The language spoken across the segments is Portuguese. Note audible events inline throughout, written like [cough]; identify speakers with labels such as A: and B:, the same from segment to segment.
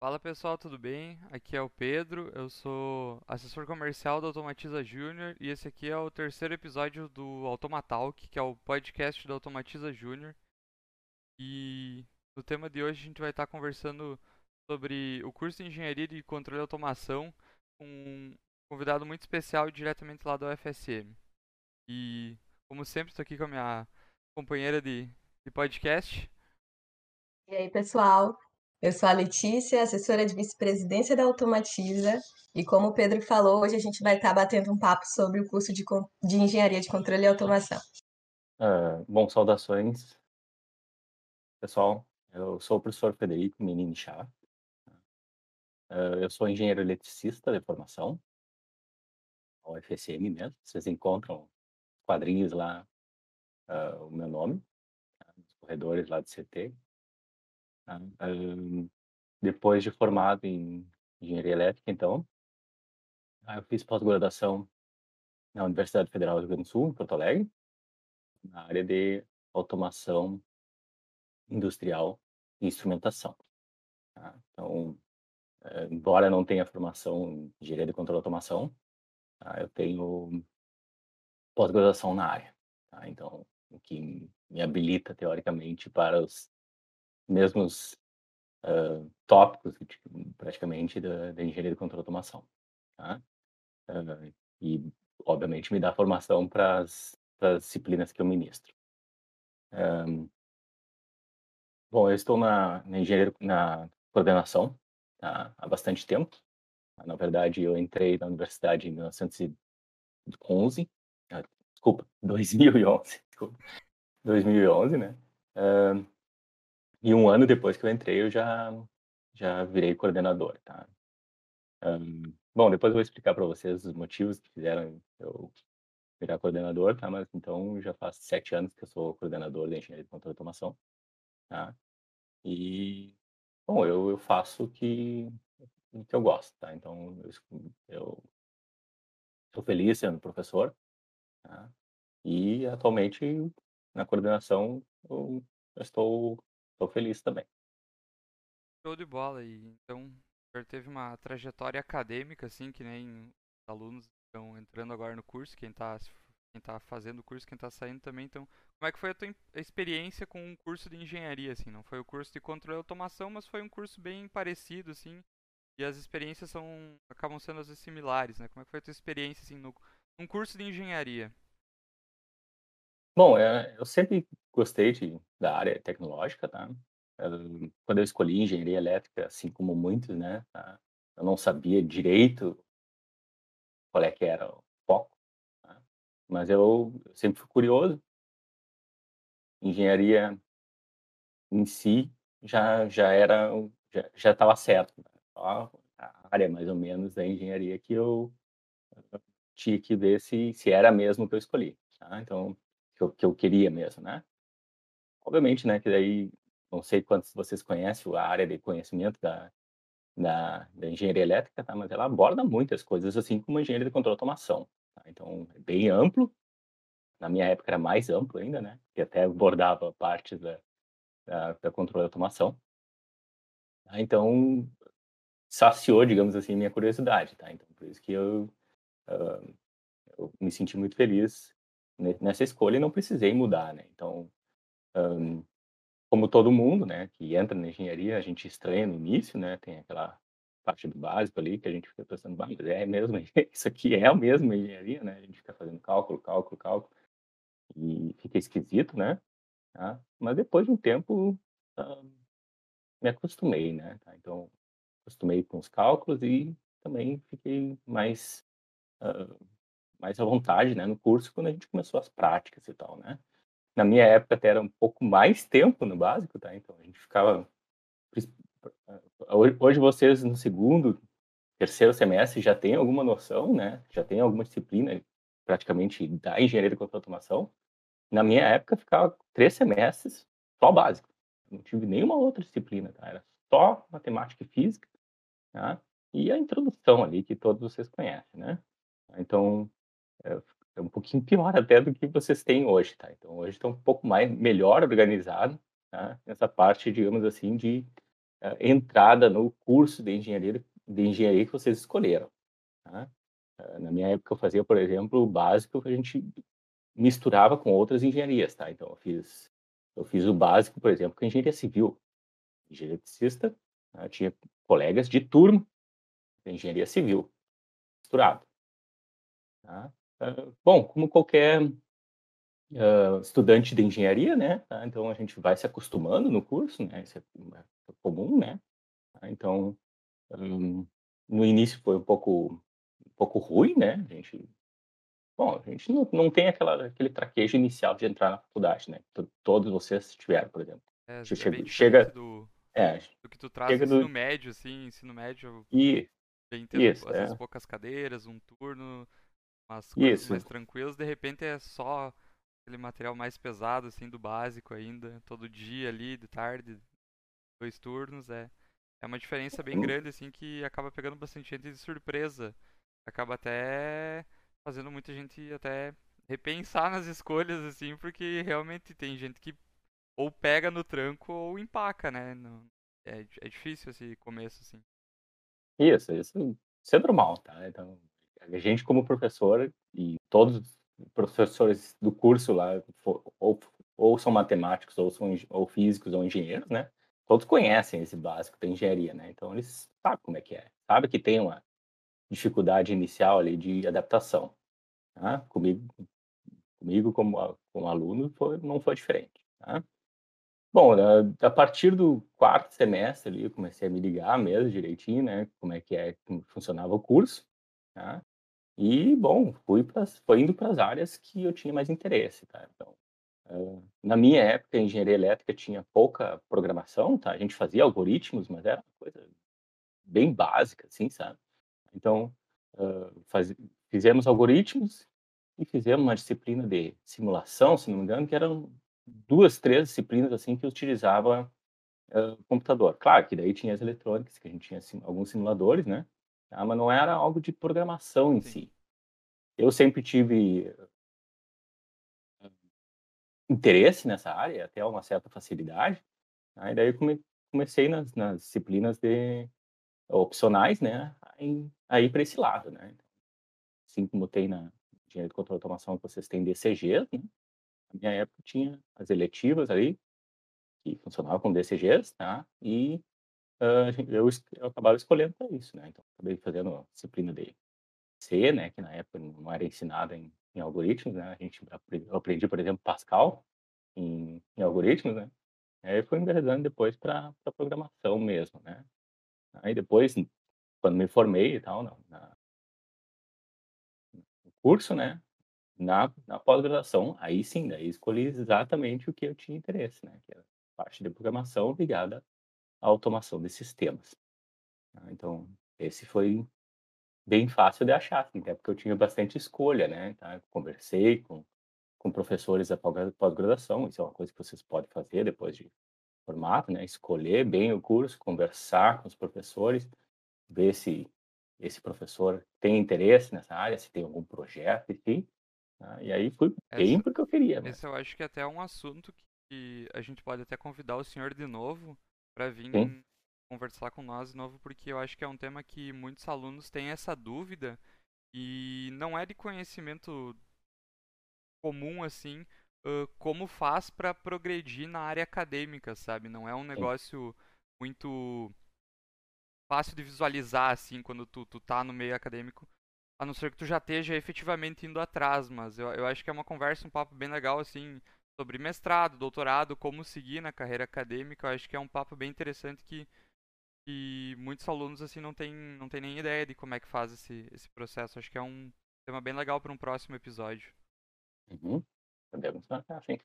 A: Fala pessoal, tudo bem? Aqui é o Pedro, eu sou assessor comercial da Automatiza Júnior e esse aqui é o terceiro episódio do Automatalk, que é o podcast da Automatiza Júnior. E no tema de hoje a gente vai estar conversando sobre o curso de Engenharia de Controle e Automação com um convidado muito especial diretamente lá da UFSM. E como sempre estou aqui com a minha companheira de, de podcast.
B: E aí, pessoal? Eu sou a Letícia, assessora de vice-presidência da Automatiza, e como o Pedro falou, hoje a gente vai estar batendo um papo sobre o curso de, de Engenharia de Controle e Automação.
C: Uh, bom, saudações, pessoal. Eu sou o professor Federico Menini Chá. Uh, eu sou engenheiro eletricista de formação, UFSM mesmo. Vocês encontram quadrinhos lá, uh, o meu nome, tá? nos corredores lá do CT. Tá? depois de formado em engenharia elétrica, então, eu fiz pós-graduação na Universidade Federal do Rio Grande do Sul, em Porto Alegre, na área de automação industrial e instrumentação. Tá? Então, é, embora não tenha formação em engenharia de controle de automação, tá? eu tenho pós-graduação na área. Tá? Então, o que me habilita, teoricamente, para os mesmos uh, tópicos, tipo, praticamente, da, da, engenharia de controle de automação. Tá? Uh, e, obviamente, me dá formação para as disciplinas que eu ministro. Um, bom, eu estou na, na engenharia, na coordenação tá? há bastante tempo. Na verdade, eu entrei na universidade em 1911, ah, desculpa, [laughs] 2011, desculpa, 2011, né? E um ano depois que eu entrei, eu já, já virei coordenador, tá? Um, bom, depois eu vou explicar para vocês os motivos que fizeram eu virar coordenador, tá? Mas então já faz sete anos que eu sou coordenador da engenharia de controle de automação, tá? E, bom, eu, eu faço o que, o que eu gosto, tá? Então, eu, eu sou feliz sendo professor, tá? E atualmente na coordenação eu, eu estou Estou feliz também.
A: Show de bola. E então, já teve uma trajetória acadêmica, assim, que nem os alunos estão entrando agora no curso, quem está quem tá fazendo o curso, quem está saindo também. Então, como é que foi a tua experiência com um curso de engenharia, assim? Não foi o curso de controle e automação, mas foi um curso bem parecido, assim. E as experiências são acabam sendo vezes similares, né? Como é que foi a tua experiência, assim, no, num curso de engenharia?
C: Bom, é, eu sempre gostei de, da área tecnológica, tá? quando eu escolhi engenharia elétrica, assim como muitos, né? Tá? Eu não sabia direito qual é que era o foco, tá? mas eu, sempre fui curioso. Engenharia em si já já era já estava certo, né? Só a área mais ou menos da engenharia que eu, eu tinha que ver se se era mesmo o que eu escolhi, tá? Então que eu, que eu queria mesmo, né? Obviamente, né, que daí, não sei quantos vocês conhecem a área de conhecimento da, da, da engenharia elétrica, tá? Mas ela aborda muitas coisas, assim como a engenharia de controle de automação, tá? Então, é bem amplo. Na minha época era mais amplo ainda, né? Que até abordava partes da, da, da controle de automação. Tá? Então, saciou, digamos assim, minha curiosidade, tá? Então, por isso que eu, uh, eu me senti muito feliz nessa escolha e não precisei mudar, né? Então, um, como todo mundo, né, que entra na engenharia, a gente estranha no início, né? Tem aquela parte do básico ali que a gente fica pensando, mas é mesmo, [laughs] isso aqui é o mesmo engenharia, né? A gente fica fazendo cálculo, cálculo, cálculo e fica esquisito, né? Tá? Mas depois de um tempo uh, me acostumei, né? Tá? Então acostumei com os cálculos e também fiquei mais uh, mais à vontade, né, no curso quando a gente começou as práticas e tal, né? Na minha época até era um pouco mais tempo no básico, tá? Então a gente ficava hoje vocês no segundo, terceiro semestre já têm alguma noção, né? Já tem alguma disciplina praticamente da engenharia de automação. Na minha época ficava três semestres só básico. Não tive nenhuma outra disciplina, tá? Era só matemática e física, tá? E a introdução ali que todos vocês conhecem, né? Então, é, é um pouquinho pior até do que vocês têm hoje, tá? Então hoje está um pouco mais melhor organizado, tá? Nessa parte, digamos assim, de entrada no curso de engenharia, de engenharia que vocês escolheram. Tá? Na minha época, eu fazia, por exemplo, o básico que a gente misturava com outras engenharias, tá? Então, eu fiz, eu fiz o básico, por exemplo, com engenharia civil. Engenharia eletricista, né? tinha colegas de turma de engenharia civil, misturado. Tá? Bom, como qualquer uh, estudante de engenharia, né? Tá? Então, a gente vai se acostumando no curso, né? Isso é, é comum, né? Tá? Então, um, no início foi um pouco, um pouco ruim, né? A gente Bom, a gente não, não tem aquela, aquele traquejo inicial de entrar na faculdade, né? Todos vocês tiveram, por exemplo.
A: É,
C: chega,
A: é
C: chega
A: do,
C: é,
A: do que tu traz no ensino médio, assim, ensino médio.
C: E,
A: ter,
C: isso, é.
A: poucas cadeiras, um turno, umas coisas
C: Isso.
A: mais tranquilas, de repente é só aquele material mais pesado, assim, do básico ainda, todo dia ali, de tarde, dois turnos, é, é uma diferença bem
C: Hum.
A: grande, assim, que acaba pegando bastante gente de surpresa. Acaba até fazendo muita gente até repensar nas escolhas, assim, porque realmente tem gente que ou pega no tranco ou empaca, né? É, é difícil esse começo, assim.
C: Isso, isso, isso é normal, tá? Então, a gente como professor e todos os professores do curso lá, ou, ou são matemáticos, ou são ou físicos, ou engenheiros, né? Todos conhecem esse básico da engenharia, né? Então, eles sabem como é que é. Sabe que tem uma dificuldade inicial ali de adaptação. Tá? Comigo, comigo como, como aluno, foi, não foi diferente. Tá? Bom, a partir do quarto semestre ali, eu comecei a me ligar mesmo direitinho, né? Como é que é, como funcionava o curso, tá? E, bom, fui pra, foi indo para as áreas que eu tinha mais interesse, tá? Então, ah, na minha época, a engenharia elétrica tinha pouca programação, tá? A gente fazia algoritmos, mas era uma coisa bem básica, assim, sabe? Então, faz- fizemos algoritmos e fizemos uma disciplina de simulação, se não me engano, que eram duas, três disciplinas assim que utilizava uh, computador. Claro que daí tinha as eletrônicas, que a gente tinha sim, alguns simuladores, né? Tá? Mas não era algo de programação em
A: Sim.
C: si. Eu sempre tive uh, interesse nessa área, até uma certa facilidade. Tá? E daí comecei nas, nas disciplinas de opcionais, né? Em, a ir para esse lado, né? Assim como tem na engenharia de controle e automação que vocês têm DCGs, né? Na minha época tinha as eletivas ali, que funcionavam com DCGs, tá? E eu, eu acabava escolhendo para isso, né? Então, acabei fazendo disciplina de C, né? Que na época não era ensinada em, em algoritmos, né? A gente eu aprendi, por exemplo, Pascal em, em algoritmos, né? Aí fui enveredando depois para programação mesmo, né? Aí depois, quando me formei e tal, na, no curso, né? Na, na pós-graduação, aí sim, daí escolhi exatamente o que eu tinha interesse, né? Que era parte de programação ligada à automação de sistemas. tá? Então, esse foi bem fácil de achar, assim, até porque eu tinha bastante escolha, né? Tá? Eu conversei com, com professores da pós- pós-graduação, isso é uma coisa que vocês podem fazer depois de formado, né? Escolher bem o curso, conversar com os professores, ver se esse professor tem interesse nessa área, se tem algum projeto, enfim. tá? E aí fui bem
A: Essa-
C: porque eu queria, né?
A: Esse eu acho que é até um assunto que a gente pode até convidar o senhor de novo para vir
C: Sim.
A: conversar com nós de novo, porque eu acho que é um tema que muitos alunos têm essa dúvida e não é de conhecimento comum assim, ãh, como faz para progredir na área acadêmica, sabe? Não é um negócio muito fácil de visualizar assim quando tu, tu tá no meio acadêmico. A não ser que tu já esteja efetivamente indo atrás, mas eu, eu acho que é uma conversa, um papo bem legal, assim, sobre mestrado, doutorado, como seguir na carreira acadêmica. Eu acho que é um papo bem interessante que, que muitos alunos, assim, não têm não tem nem ideia de como é que faz esse, esse processo. Acho que é um tema bem legal para um próximo episódio.
C: Uhum. Podemos marcar, sim.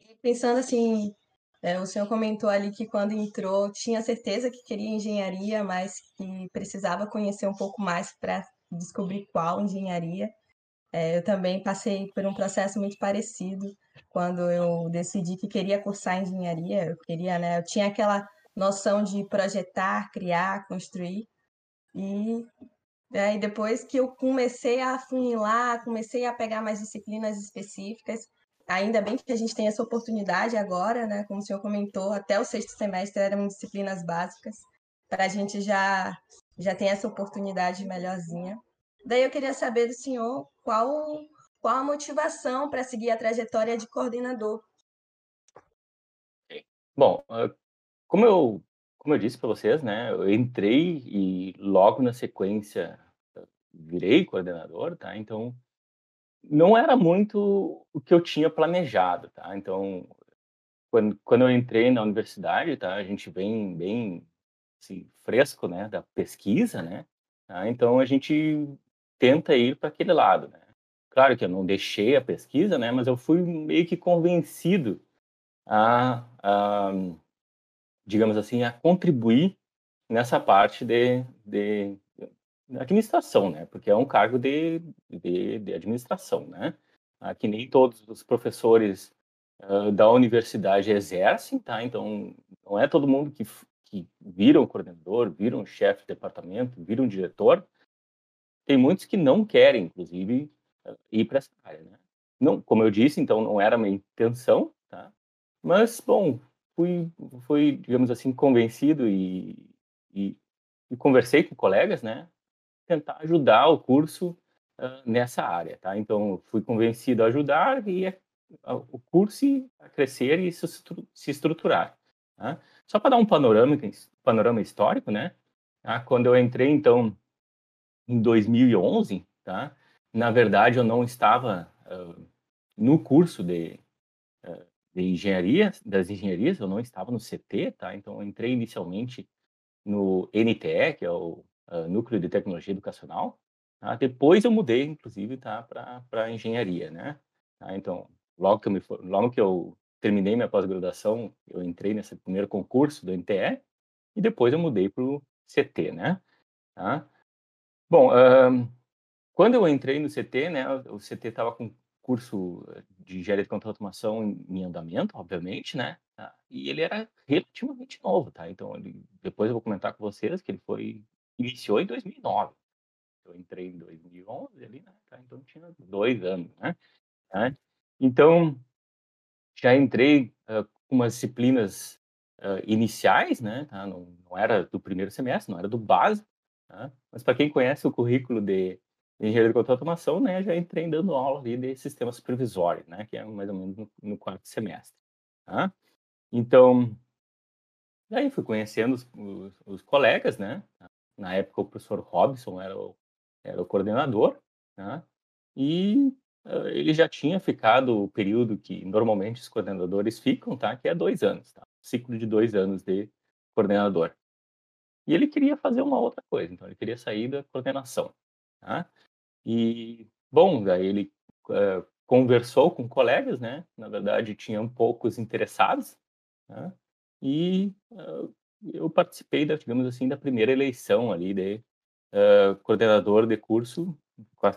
B: E pensando assim, é, o senhor comentou ali que quando entrou tinha certeza que queria engenharia, mas que precisava conhecer um pouco mais para descobrir qual engenharia. É, eu também passei por um processo muito parecido quando eu decidi que queria cursar engenharia. Eu queria, né? Eu tinha aquela noção de projetar, criar, construir. E aí depois que eu comecei a afunilar, comecei a pegar mais disciplinas específicas, ainda bem que a gente tem essa oportunidade agora, né? Como o senhor comentou, até o sexto semestre eram disciplinas básicas, para a gente já, já ter essa oportunidade melhorzinha. Daí eu queria saber do senhor qual, qual a motivação para seguir a trajetória de coordenador.
C: Bom, como eu, como eu disse para vocês, né, eu entrei e logo na sequência virei coordenador, tá? Então, não era muito o que eu tinha planejado, tá? Então, quando, quando eu entrei na universidade, tá? A gente vem bem assim, fresco, né? Da pesquisa, né? Tá? Então, a gente tenta ir para aquele lado, né? Claro que eu não deixei a pesquisa, né? Mas eu fui meio que convencido a, a digamos assim, a contribuir nessa parte de, de administração, né? Porque é um cargo de, de, de administração, né? Ah, que nem todos os professores uh, da universidade exercem, tá? Então, não é todo mundo que, que vira um coordenador, vira um chefe de departamento, vira um diretor. Tem muitos que não querem, inclusive, uh, ir para essa área, né? Não, como eu disse, então não era minha intenção, tá? Mas, bom, fui, fui digamos assim, convencido e, e, e conversei com colegas, né? tentar ajudar o curso uh, nessa área, tá? Então, fui convencido a ajudar e a, a, o curso a crescer e se, se estruturar. Tá? Só para dar um panorama, panorama histórico, né? Tá? Quando eu entrei, então, em 2011, tá? Na verdade, eu não estava uh, no curso de, uh, de engenharia, das engenharias, eu não estava no CT, tá? Então, entrei inicialmente no NTE, que é o uh, núcleo de tecnologia educacional. Tá? Depois eu mudei, inclusive, tá, para engenharia, né? Tá? Então, logo que eu me logo que eu terminei minha pós-graduação, eu entrei nesse primeiro concurso do NTE e depois eu mudei para o CT, né? Tá? Bom, quando eu entrei no CT, né, o CT estava com curso de engenharia de controle automação em, em andamento, obviamente, né? Tá? E ele era relativamente novo, tá? Então, ele, depois eu vou comentar com vocês que ele foi iniciou em 2009. Eu entrei em 2011 ali, né? Tá? Então tinha dois anos, né? Tá? Então já entrei uh, com umas disciplinas uh, iniciais, né? Tá? Não, não, era do primeiro semestre, não era do básico, tá? mas para quem conhece o currículo de engenharia de controle automação, né? Já entrei dando aula ali de sistemas supervisórios, né? Que é mais ou menos no, no quarto semestre, tá? Então, daí fui conhecendo os, os, os colegas, né? Na época, o professor Robson era o, era o coordenador, né? e uh, ele já tinha ficado o período que normalmente os coordenadores ficam, tá? que é dois anos, tá? ciclo de dois anos de coordenador. E ele queria fazer uma outra coisa, então ele queria sair da coordenação. Tá? E, bom, daí ele uh, conversou com colegas, né? Na verdade, tinham poucos interessados, né? E uh, eu participei, da, digamos assim, da primeira eleição ali de uh, coordenador de curso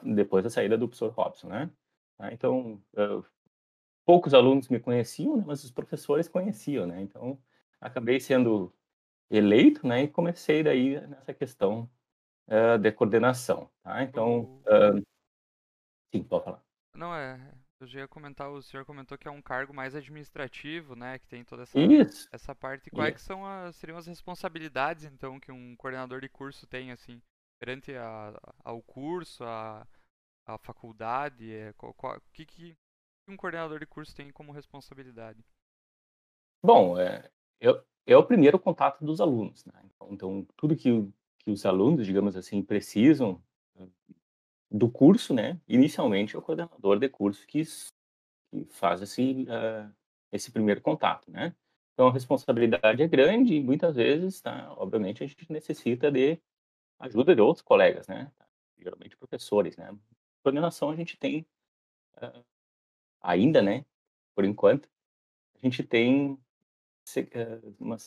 C: depois da saída do professor Robson, né? Ah, então, poucos alunos me conheciam, né, mas os professores conheciam, né? Então, acabei sendo eleito, né? E comecei daí nessa questão uh, de coordenação, tá? Então, sim, pode falar.
A: Não, é, eu já ia comentar, o senhor comentou que é um cargo mais administrativo, né? Que tem toda essa,
C: Isso.
A: essa parte. E quais são as, seriam as responsabilidades, então, que um coordenador de curso tem, assim, perante a, ao curso, a, a faculdade? É, qual, que, que um coordenador de curso tem como responsabilidade?
C: Bom, é, eu, é o primeiro contato dos alunos, né? Então, tudo que, que os alunos, digamos assim, precisam do curso, né? Inicialmente é o coordenador de curso que, que faz esse, uh, esse primeiro contato, né? Então a responsabilidade é grande e muitas vezes, tá? Obviamente a gente necessita de ajuda de outros colegas, né? Geralmente professores, né? Coordenação a gente tem uh, ainda, né? Por enquanto, a gente tem uma,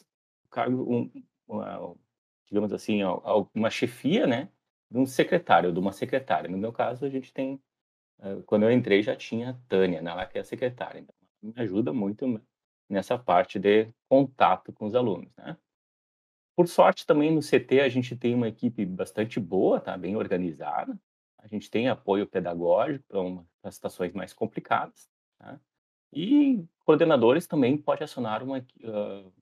C: um, uma, digamos assim, uma chefia, né? de um secretário, de uma secretária. No meu caso, a gente tem, eh, quando eu entrei, já tinha a Tânia, né, ela que é a secretária. Então, me ajuda muito nessa parte de contato com os alunos, né? Por sorte, também no CT a gente tem uma equipe bastante boa, tá? Bem organizada. A gente tem apoio pedagógico para situações mais complicadas, tá? E coordenadores também pode acionar uma, uh,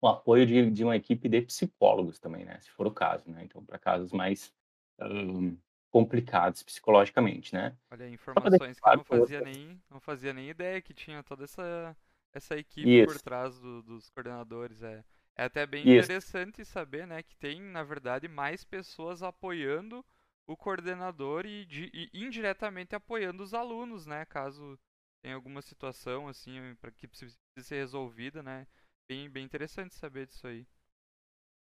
C: o apoio de, de uma equipe de psicólogos também, né? Se for o caso, né? Então, para casos mais um, complicados psicologicamente, né?
A: Olha, informações que eu não fazia nem, não fazia nem ideia que tinha toda essa, essa equipe Isso. por trás do, dos coordenadores. É, é até bem Isso. interessante saber, né, que tem, na verdade, mais pessoas apoiando o coordenador e, de, e indiretamente apoiando os alunos, né, caso tenha alguma situação assim para que precise ser resolvida, né? Bem, bem interessante saber disso aí.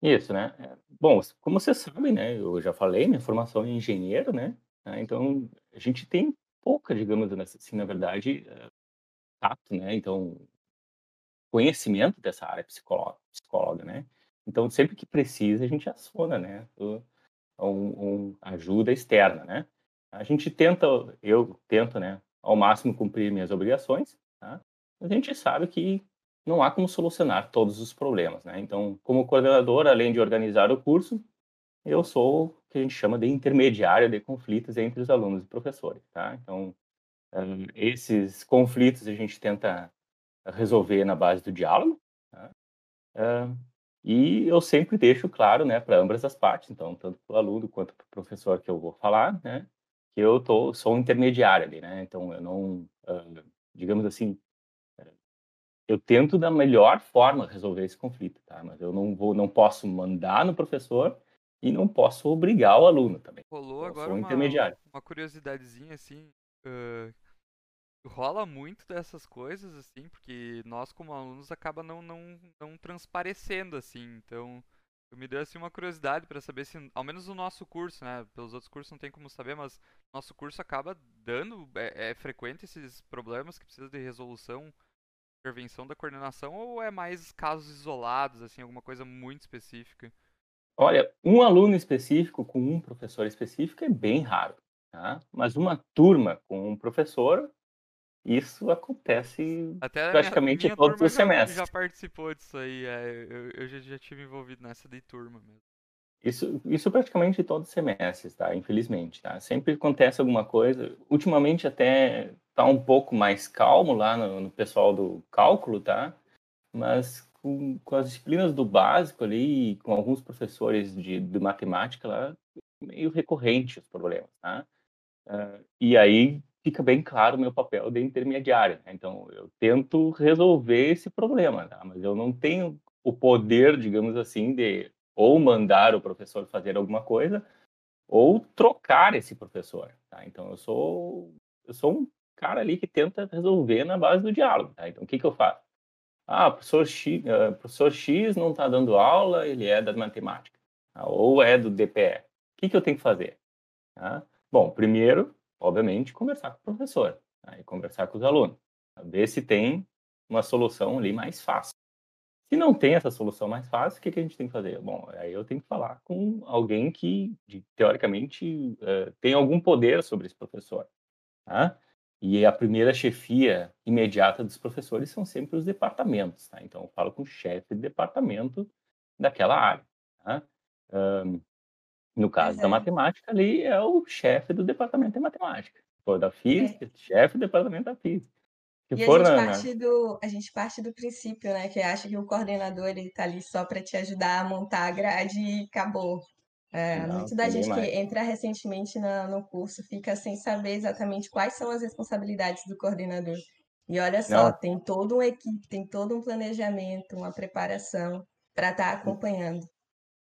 C: Isso, né? É, bom, como você sabe, né? Eu já falei, minha formação é engenheiro, né? Ah, então, a gente tem pouca, digamos assim, na verdade, eh, tato, né? Então, conhecimento dessa área psicóloga, psicóloga, né? Então, sempre que precisa, a gente aciona, né? Um, um ajuda externa, né? A gente tenta, eu tento, né? Ao máximo cumprir minhas obrigações, tá? A gente sabe que não há como solucionar todos os problemas, né? Então, como coordenador, além de organizar o curso, eu sou o que a gente chama de intermediário de conflitos entre os alunos e professores, tá? Então, uh, esses conflitos a gente tenta resolver na base do diálogo, tá? uh, e eu sempre deixo claro, né, para ambas as partes, então, tanto para o aluno quanto para o professor que eu vou falar, né, que eu tô, sou um intermediário ali, né? Então, eu não, digamos assim, eu tento da melhor forma resolver esse conflito, tá? Mas eu não vou, não posso mandar no professor e não posso obrigar o aluno também.
A: Rolou eu agora um uma, intermediário. uma curiosidadezinha assim, uh, rola muito dessas coisas assim, porque nós como alunos acaba não não, não transparecendo assim, então me deu assim uma curiosidade para saber se, ao menos no nosso curso, né? Pelos outros cursos não tem como saber, mas nosso curso acaba dando é, é frequente esses problemas que precisa de resolução intervenção da coordenação ou é mais casos isolados, assim, alguma coisa muito específica?
C: Olha, um aluno específico com um professor específico é bem raro, tá? Mas uma turma com um professor, isso acontece Até praticamente minha, minha todos os semestres.
A: já participou disso aí, é, eu, eu já, já tive envolvido nessa de turma mesmo.
C: Isso, isso praticamente todos os semestres, tá? Infelizmente, tá? Sempre acontece alguma coisa. Ultimamente até tá um pouco mais calmo lá no, no pessoal do cálculo, tá? Mas com, com, as disciplinas do básico ali, com alguns professores de, de matemática lá, meio recorrente os problemas, tá? Uh, e aí fica bem claro o meu papel de intermediário. Né? Então, eu tento resolver esse problema, tá? Mas eu não tenho o poder, digamos assim, de ou mandar o professor fazer alguma coisa, ou trocar esse professor. Tá? Então, eu sou, eu sou um cara ali que tenta resolver na base do diálogo. Tá? Então, o que, que eu faço? Ah, professor X, uh, professor X não está dando aula, ele é da matemática, tá? ou é do DPE. O que, que eu tenho que fazer? Tá? Bom, primeiro, obviamente, conversar com o professor tá? e conversar com os alunos, ver se tem uma solução ali mais fácil. Se não tem essa solução mais fácil, o que, que a gente tem que fazer? Bom, aí eu tenho que falar com alguém que, teoricamente, uh, tem algum poder sobre esse professor. Tá? E a primeira chefia imediata dos professores são sempre os departamentos. Tá? Então, eu falo com o chefe de departamento daquela área. Tá? Um, no caso uhum. da matemática, ali é o chefe do departamento de matemática. For da física, é. chefe do departamento da física.
B: E a gente, parte do, a gente parte do princípio, né? Que acha que o coordenador ele tá ali só para te ajudar a montar a grade e acabou. É, Não, muito da gente mais. que entra recentemente na, no curso fica sem saber exatamente quais são as responsabilidades do coordenador. E olha só, Não. tem toda uma equipe, tem todo um planejamento, uma preparação para estar tá acompanhando.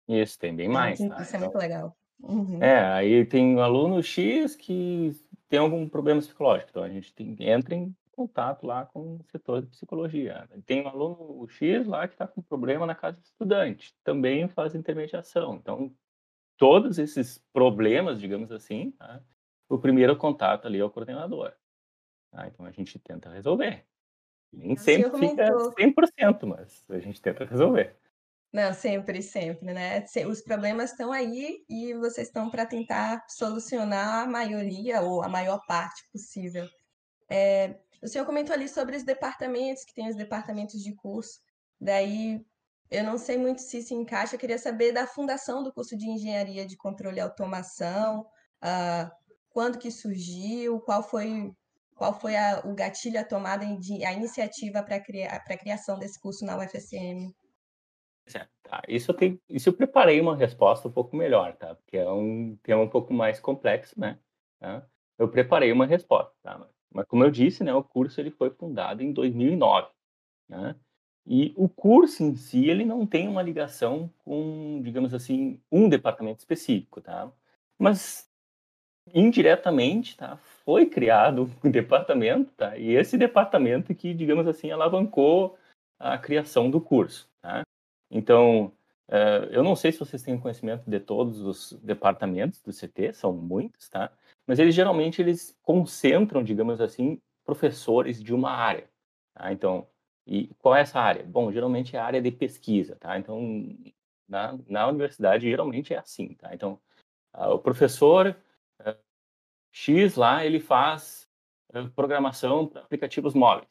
C: Isso, tem bem mais.
B: Tá? Isso é muito legal.
C: Uhum. É, aí tem um aluno X que tem algum problema psicológico, então a gente tem, entra em contato lá com o setor de psicologia. Tem um aluno X lá que está com problema na casa do estudante, também faz intermediação. Então, todos esses problemas, digamos assim, tá? o primeiro contato ali é o coordenador. Tá? Então, a gente tenta resolver. Nem sempre fica 100%, mas a gente tenta resolver.
B: Não, sempre, sempre, né? Os problemas estão aí e vocês estão para tentar solucionar a maioria ou a maior parte possível. É, o senhor comentou ali sobre os departamentos, que tem os departamentos de curso. Daí, eu não sei muito se se encaixa, eu queria saber da fundação do curso de Engenharia de Controle e Automação, uh, quando que surgiu, qual foi qual foi a, o gatilho, a tomada, a iniciativa para a criação desse curso na UFSM?
C: Tá. Isso eu, tenho, isso eu preparei uma resposta um pouco melhor, tá? Porque é um tema um pouco mais complexo, né? Tá? Eu preparei uma resposta, tá? Mas como eu disse, né, o curso ele foi fundado em 2009, né? E o curso em si, ele não tem uma ligação com, digamos assim, um departamento específico, tá? Mas indiretamente, tá? Foi criado [laughs] um departamento, tá? E esse departamento que, digamos assim, alavancou a criação do curso, tá? Então, uh, eu não sei se vocês têm conhecimento de todos os departamentos do CT, são muitos, tá? Mas eles geralmente eles concentram, digamos assim, professores de uma área. Tá? Então, e qual é essa área? Bom, geralmente é a área de pesquisa, tá? Então, na, na universidade geralmente é assim, tá? Então, uh, o professor uh, X lá, ele faz programação para aplicativos móveis.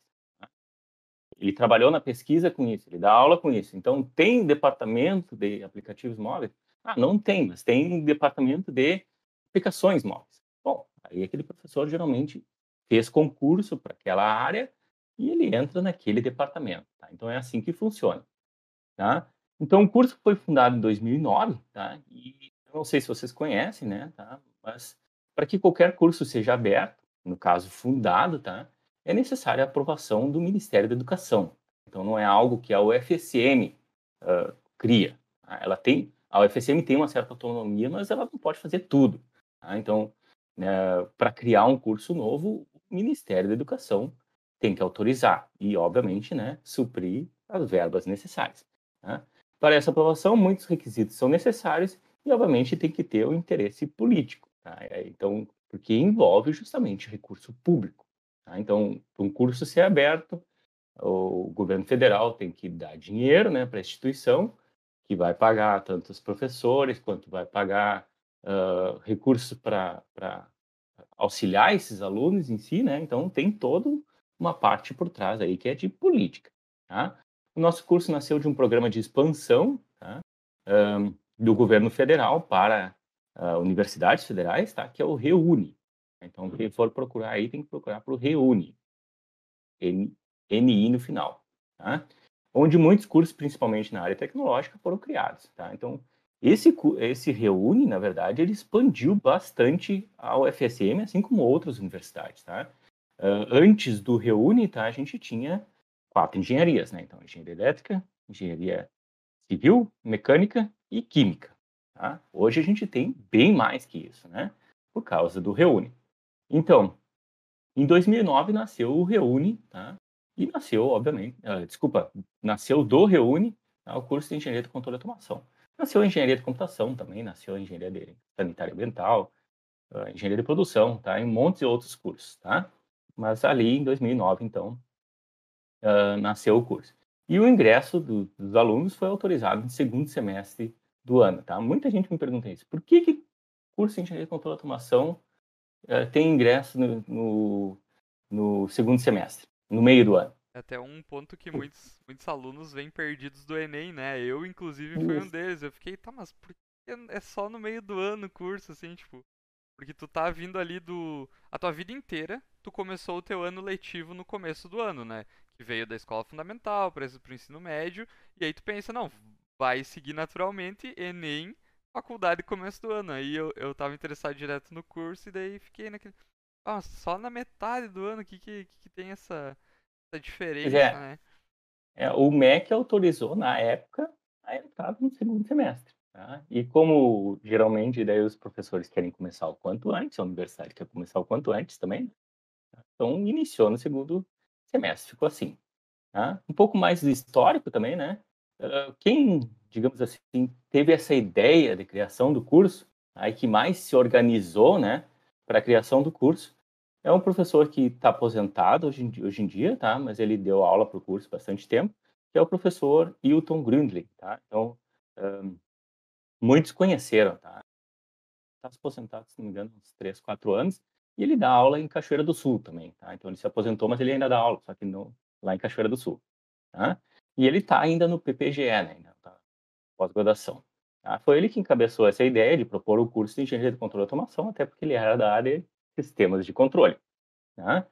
C: Ele trabalhou na pesquisa com isso, ele dá aula com isso. Então, tem departamento de aplicativos móveis? Ah, não tem, mas tem departamento de aplicações móveis. Bom, aí aquele professor geralmente fez concurso para aquela área e ele entra naquele departamento. Tá? Então, é assim que funciona. Tá? Então, o curso foi fundado em 2009, tá? e eu não sei se vocês conhecem, né? Tá? mas para que qualquer curso seja aberto, no caso fundado, tá? É necessária a aprovação do Ministério da Educação. Então, não é algo que a UFSM uh, cria. Tá? Ela tem, a UFSM tem uma certa autonomia, mas ela não pode fazer tudo. Tá? Então, né, para criar um curso novo, o Ministério da Educação tem que autorizar e, obviamente, né, suprir as verbas necessárias. Tá? Para essa aprovação, muitos requisitos são necessários e, obviamente, tem que ter o interesse político. Tá? Então, porque envolve justamente recurso público. Tá? Então, para um curso ser aberto, o governo federal tem que dar dinheiro né, para a instituição, que vai pagar tanto os professores, quanto vai pagar uh, recursos para auxiliar esses alunos em si, né? Então, tem toda uma parte por trás aí que é de política, tá? O nosso curso nasceu de um programa de expansão tá? um, do governo federal para uh, universidades federais, tá? Que é o REUNI, então, quem for procurar aí, tem que procurar o Reúne. NI no final. Tá? Onde muitos cursos, principalmente na área tecnológica, foram criados. Tá? Então, esse, esse Reúne, na verdade, ele expandiu bastante a UFSM, assim como outras universidades. Tá? Uh, antes do Reúne, tá, a gente tinha quatro engenharias. Né? Então, engenharia elétrica, engenharia civil, mecânica e química. Tá? Hoje a gente tem bem mais que isso, né? por causa do Reúne. Então, em 2009 nasceu o Reúne, tá? E nasceu, obviamente, uh, desculpa, nasceu do Reúne tá? o curso de Engenharia de Controle e Automação. Nasceu Engenharia de Computação também, nasceu Engenharia de Sanitária Ambiental, uh, Engenharia de Produção, tá? E um monte de outros cursos, tá? Mas ali, em 2009, então, uh, nasceu o curso. E o ingresso do, dos alunos foi autorizado no segundo semestre do ano, tá? Muita gente me pergunta isso. Por que, que curso de Engenharia de Controle e Automação tem ingresso no, no, no, segundo semestre, no meio do ano.
A: É até um ponto que muitos, muitos alunos vêm perdidos do Enem, né? Eu, inclusive, fui um deles. Eu fiquei, tá, mas por que é só no meio do ano o curso, assim, tipo... Porque tu tá vindo ali do... A tua vida inteira, tu começou o teu ano letivo no começo do ano, né? Que veio da escola fundamental para o ensino médio. E aí tu pensa, não, vai seguir naturalmente, Enem faculdade começo do ano. Aí eu, eu tava interessado direto no curso e daí fiquei naquele. Ah, só na metade do ano que, que, que tem essa, essa diferença, é. né?
C: É, o MEC autorizou na época a entrada no segundo semestre. Tá? E como geralmente daí os professores querem começar o quanto antes, a universidade quer começar o quanto antes também, tá? então iniciou no segundo semestre, ficou assim. Tá? Um pouco mais histórico também, né? Uh, quem digamos assim, teve essa ideia de criação do curso, aí que mais se organizou, né, para a criação do curso, é um professor que está aposentado hoje em, hoje em, dia, tá? Mas ele deu aula para o curso bastante tempo, que é o professor Hilton Grundling, tá? Então, um, muitos conheceram, tá? Está aposentado, se não me engano, uns 3, 4 anos, e ele dá aula em Cachoeira do Sul também, tá? Então, ele se aposentou, mas ele ainda dá aula, só que não, lá em Cachoeira do Sul, tá? E ele está ainda no PPGE, né? Pós-graduação. Tá? Foi ele que encabeçou essa ideia de propor o curso de Engenharia de Controle e Automação, até porque ele era da área de Sistemas de Controle. Tá?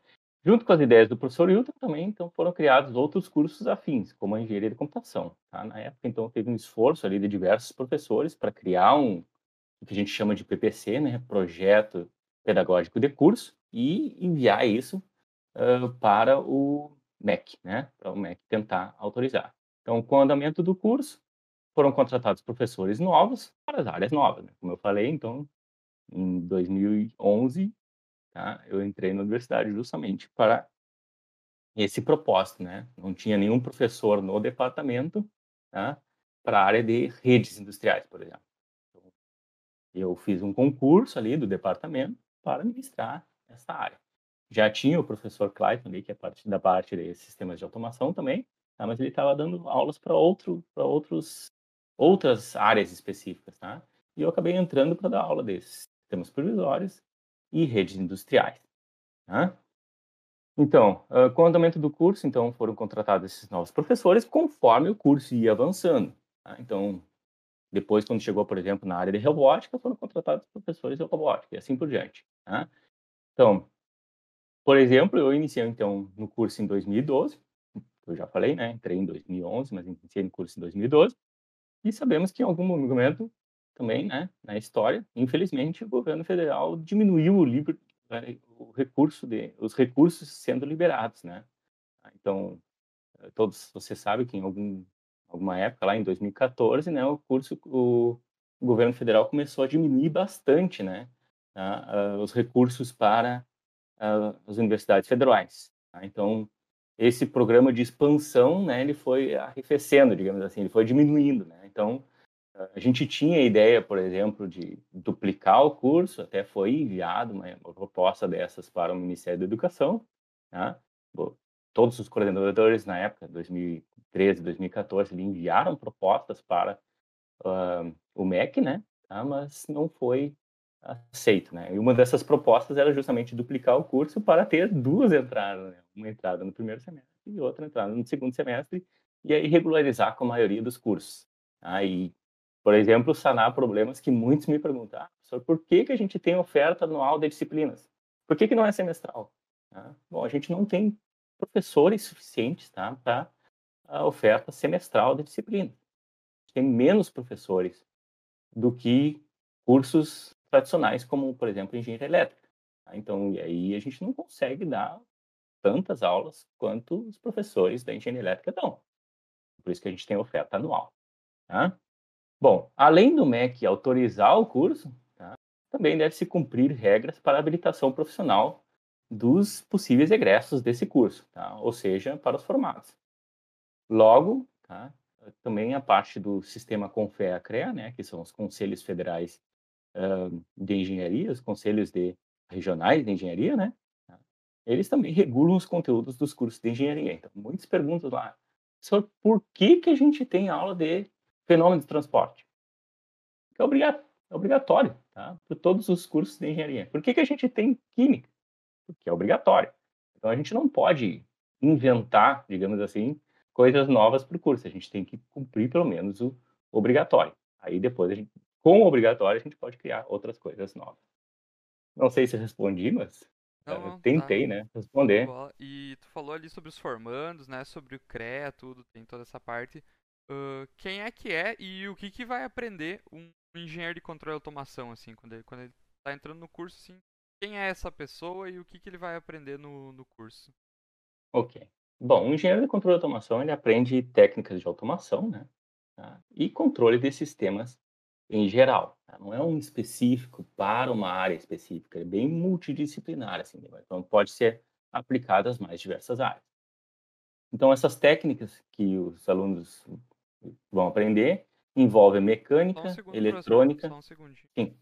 C: Junto com as ideias do professor Hilton, também então, foram criados outros cursos afins, como a engenharia de computação. Tá? Na época, então, teve um esforço ali de diversos professores para criar um, o que a gente chama de PPC, né? Projeto Pedagógico de Curso, e enviar isso uh, para o MEC, né? Para o MEC tentar autorizar. Então, com o andamento do curso, foram contratados professores novos para as áreas novas. Né? Como eu falei, então, em 2011, tá? eu entrei na universidade justamente para esse propósito, né? Não tinha nenhum professor no departamento tá? para a área de redes industriais, por exemplo. Então, eu fiz um concurso ali do departamento para ministrar essa área. Já tinha o professor Clayton ali, que é parte da parte de sistemas de automação também, tá? mas ele estava dando aulas para outro, outros, outras áreas específicas, tá? E eu acabei entrando para dar aula desses sistemas provisórios e redes industriais, tá? Então, com o andamento do curso, então foram contratados esses novos professores conforme o curso ia avançando. Tá? Então, depois, quando chegou, por exemplo, na área de robótica, foram contratados professores de robótica e assim por diante. Tá? Então, por exemplo, eu iniciei então no curso em 2012, eu já falei, né? Entrei em 2011, mas iniciei no curso em 2012. E sabemos que em algum momento também, né, na história, infelizmente, o governo federal diminuiu o, né, o recurso de, os recursos sendo liberados, né? Então, todos você sabe que em algum, alguma época lá em 2014, né, o curso o, o governo federal começou a diminuir bastante, né, uh, os recursos para uh, as universidades federais. Tá? Então, esse programa de expansão, né, ele foi arrefecendo, digamos assim, ele foi diminuindo, né? Então, a gente tinha a ideia, por exemplo, de duplicar o curso, até foi enviado uma, uma proposta dessas para o Ministério da Educação, tá? Todos os coordenadores na época, 2013, 2014, eles enviaram propostas para uh, o MEC, né? Tá? Mas não foi aceito, né? E uma dessas propostas era justamente duplicar o curso para ter duas entradas, né? uma entrada no primeiro semestre e outra entrada no segundo semestre, e aí regularizar com a maioria dos cursos. Aí, por exemplo, sanar problemas que muitos me perguntam, ah, professor, por que, que a gente tem oferta anual de disciplinas? Por que, que não é semestral? Ah, bom, a gente não tem professores suficientes tá, para a oferta semestral de disciplina. Tem menos professores do que cursos tradicionais, como, por exemplo, engenharia elétrica. Tá? Então, e aí a gente não consegue dar tantas aulas quanto os professores da engenharia elétrica dão. Por isso que a gente tem oferta anual. Tá? Bom, além do MEC autorizar o curso, tá? também deve-se cumprir regras para a habilitação profissional dos possíveis egressos desse curso, tá? ou seja, para os formados. Logo, tá? também a parte do sistema CONFEA-CREA, né, que são os conselhos federais de engenharia, os conselhos de regionais de engenharia, né? Eles também regulam os conteúdos dos cursos de engenharia. Então, muitas perguntas lá. Professor, por que, que a gente tem aula de fenômeno de transporte? É, é obrigatório, tá? Para todos os cursos de engenharia. Por que, que a gente tem química? Porque é obrigatório. Então, a gente não pode inventar, digamos assim, coisas novas para o curso. A gente tem que cumprir pelo menos o obrigatório. Aí depois a gente com o obrigatório, a gente pode criar outras coisas novas. Não sei se respondi, mas não, não, tentei, tá. né, responder.
A: E tu falou ali sobre os formandos, né, sobre o CREA, tudo, tem toda essa parte. Uh, quem é que é e o que, que vai aprender um engenheiro de controle e automação, assim, quando ele, quando ele tá entrando no curso, assim, quem é essa pessoa e o que, que ele vai aprender no, no curso?
C: Ok. Bom, o engenheiro de controle e automação, ele aprende técnicas de automação, né, tá? e controle de sistemas em geral. Tá? Não é um específico para uma área específica, é bem multidisciplinar, assim, né? então pode ser aplicado às mais diversas áreas. Então, essas técnicas que os alunos vão aprender envolvem mecânica, um segundo, eletrônica.
A: Só um segundinho. Sim.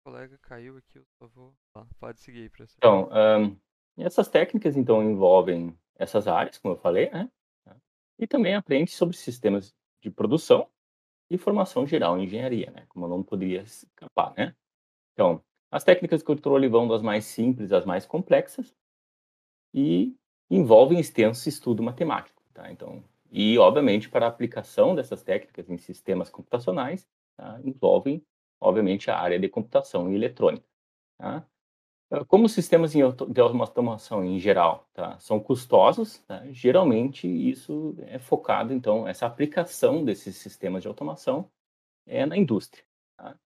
A: O colega caiu aqui, eu vou. Ah, pode seguir aí, professor.
C: Então, um, essas técnicas então envolvem essas áreas, como eu falei, né? E também aprende sobre sistemas de produção e formação geral em engenharia, né? Como não poderia escapar, né? Então, as técnicas de controle vão das mais simples às mais complexas e envolvem extenso estudo matemático, tá? Então, e obviamente para a aplicação dessas técnicas em sistemas computacionais, tá? envolvem obviamente a área de computação e eletrônica, tá? Ah, como sistemas de automação em geral tá, são custosos, tá, geralmente isso é focado, então, essa aplicação desses sistemas de automação é na indústria. Tá?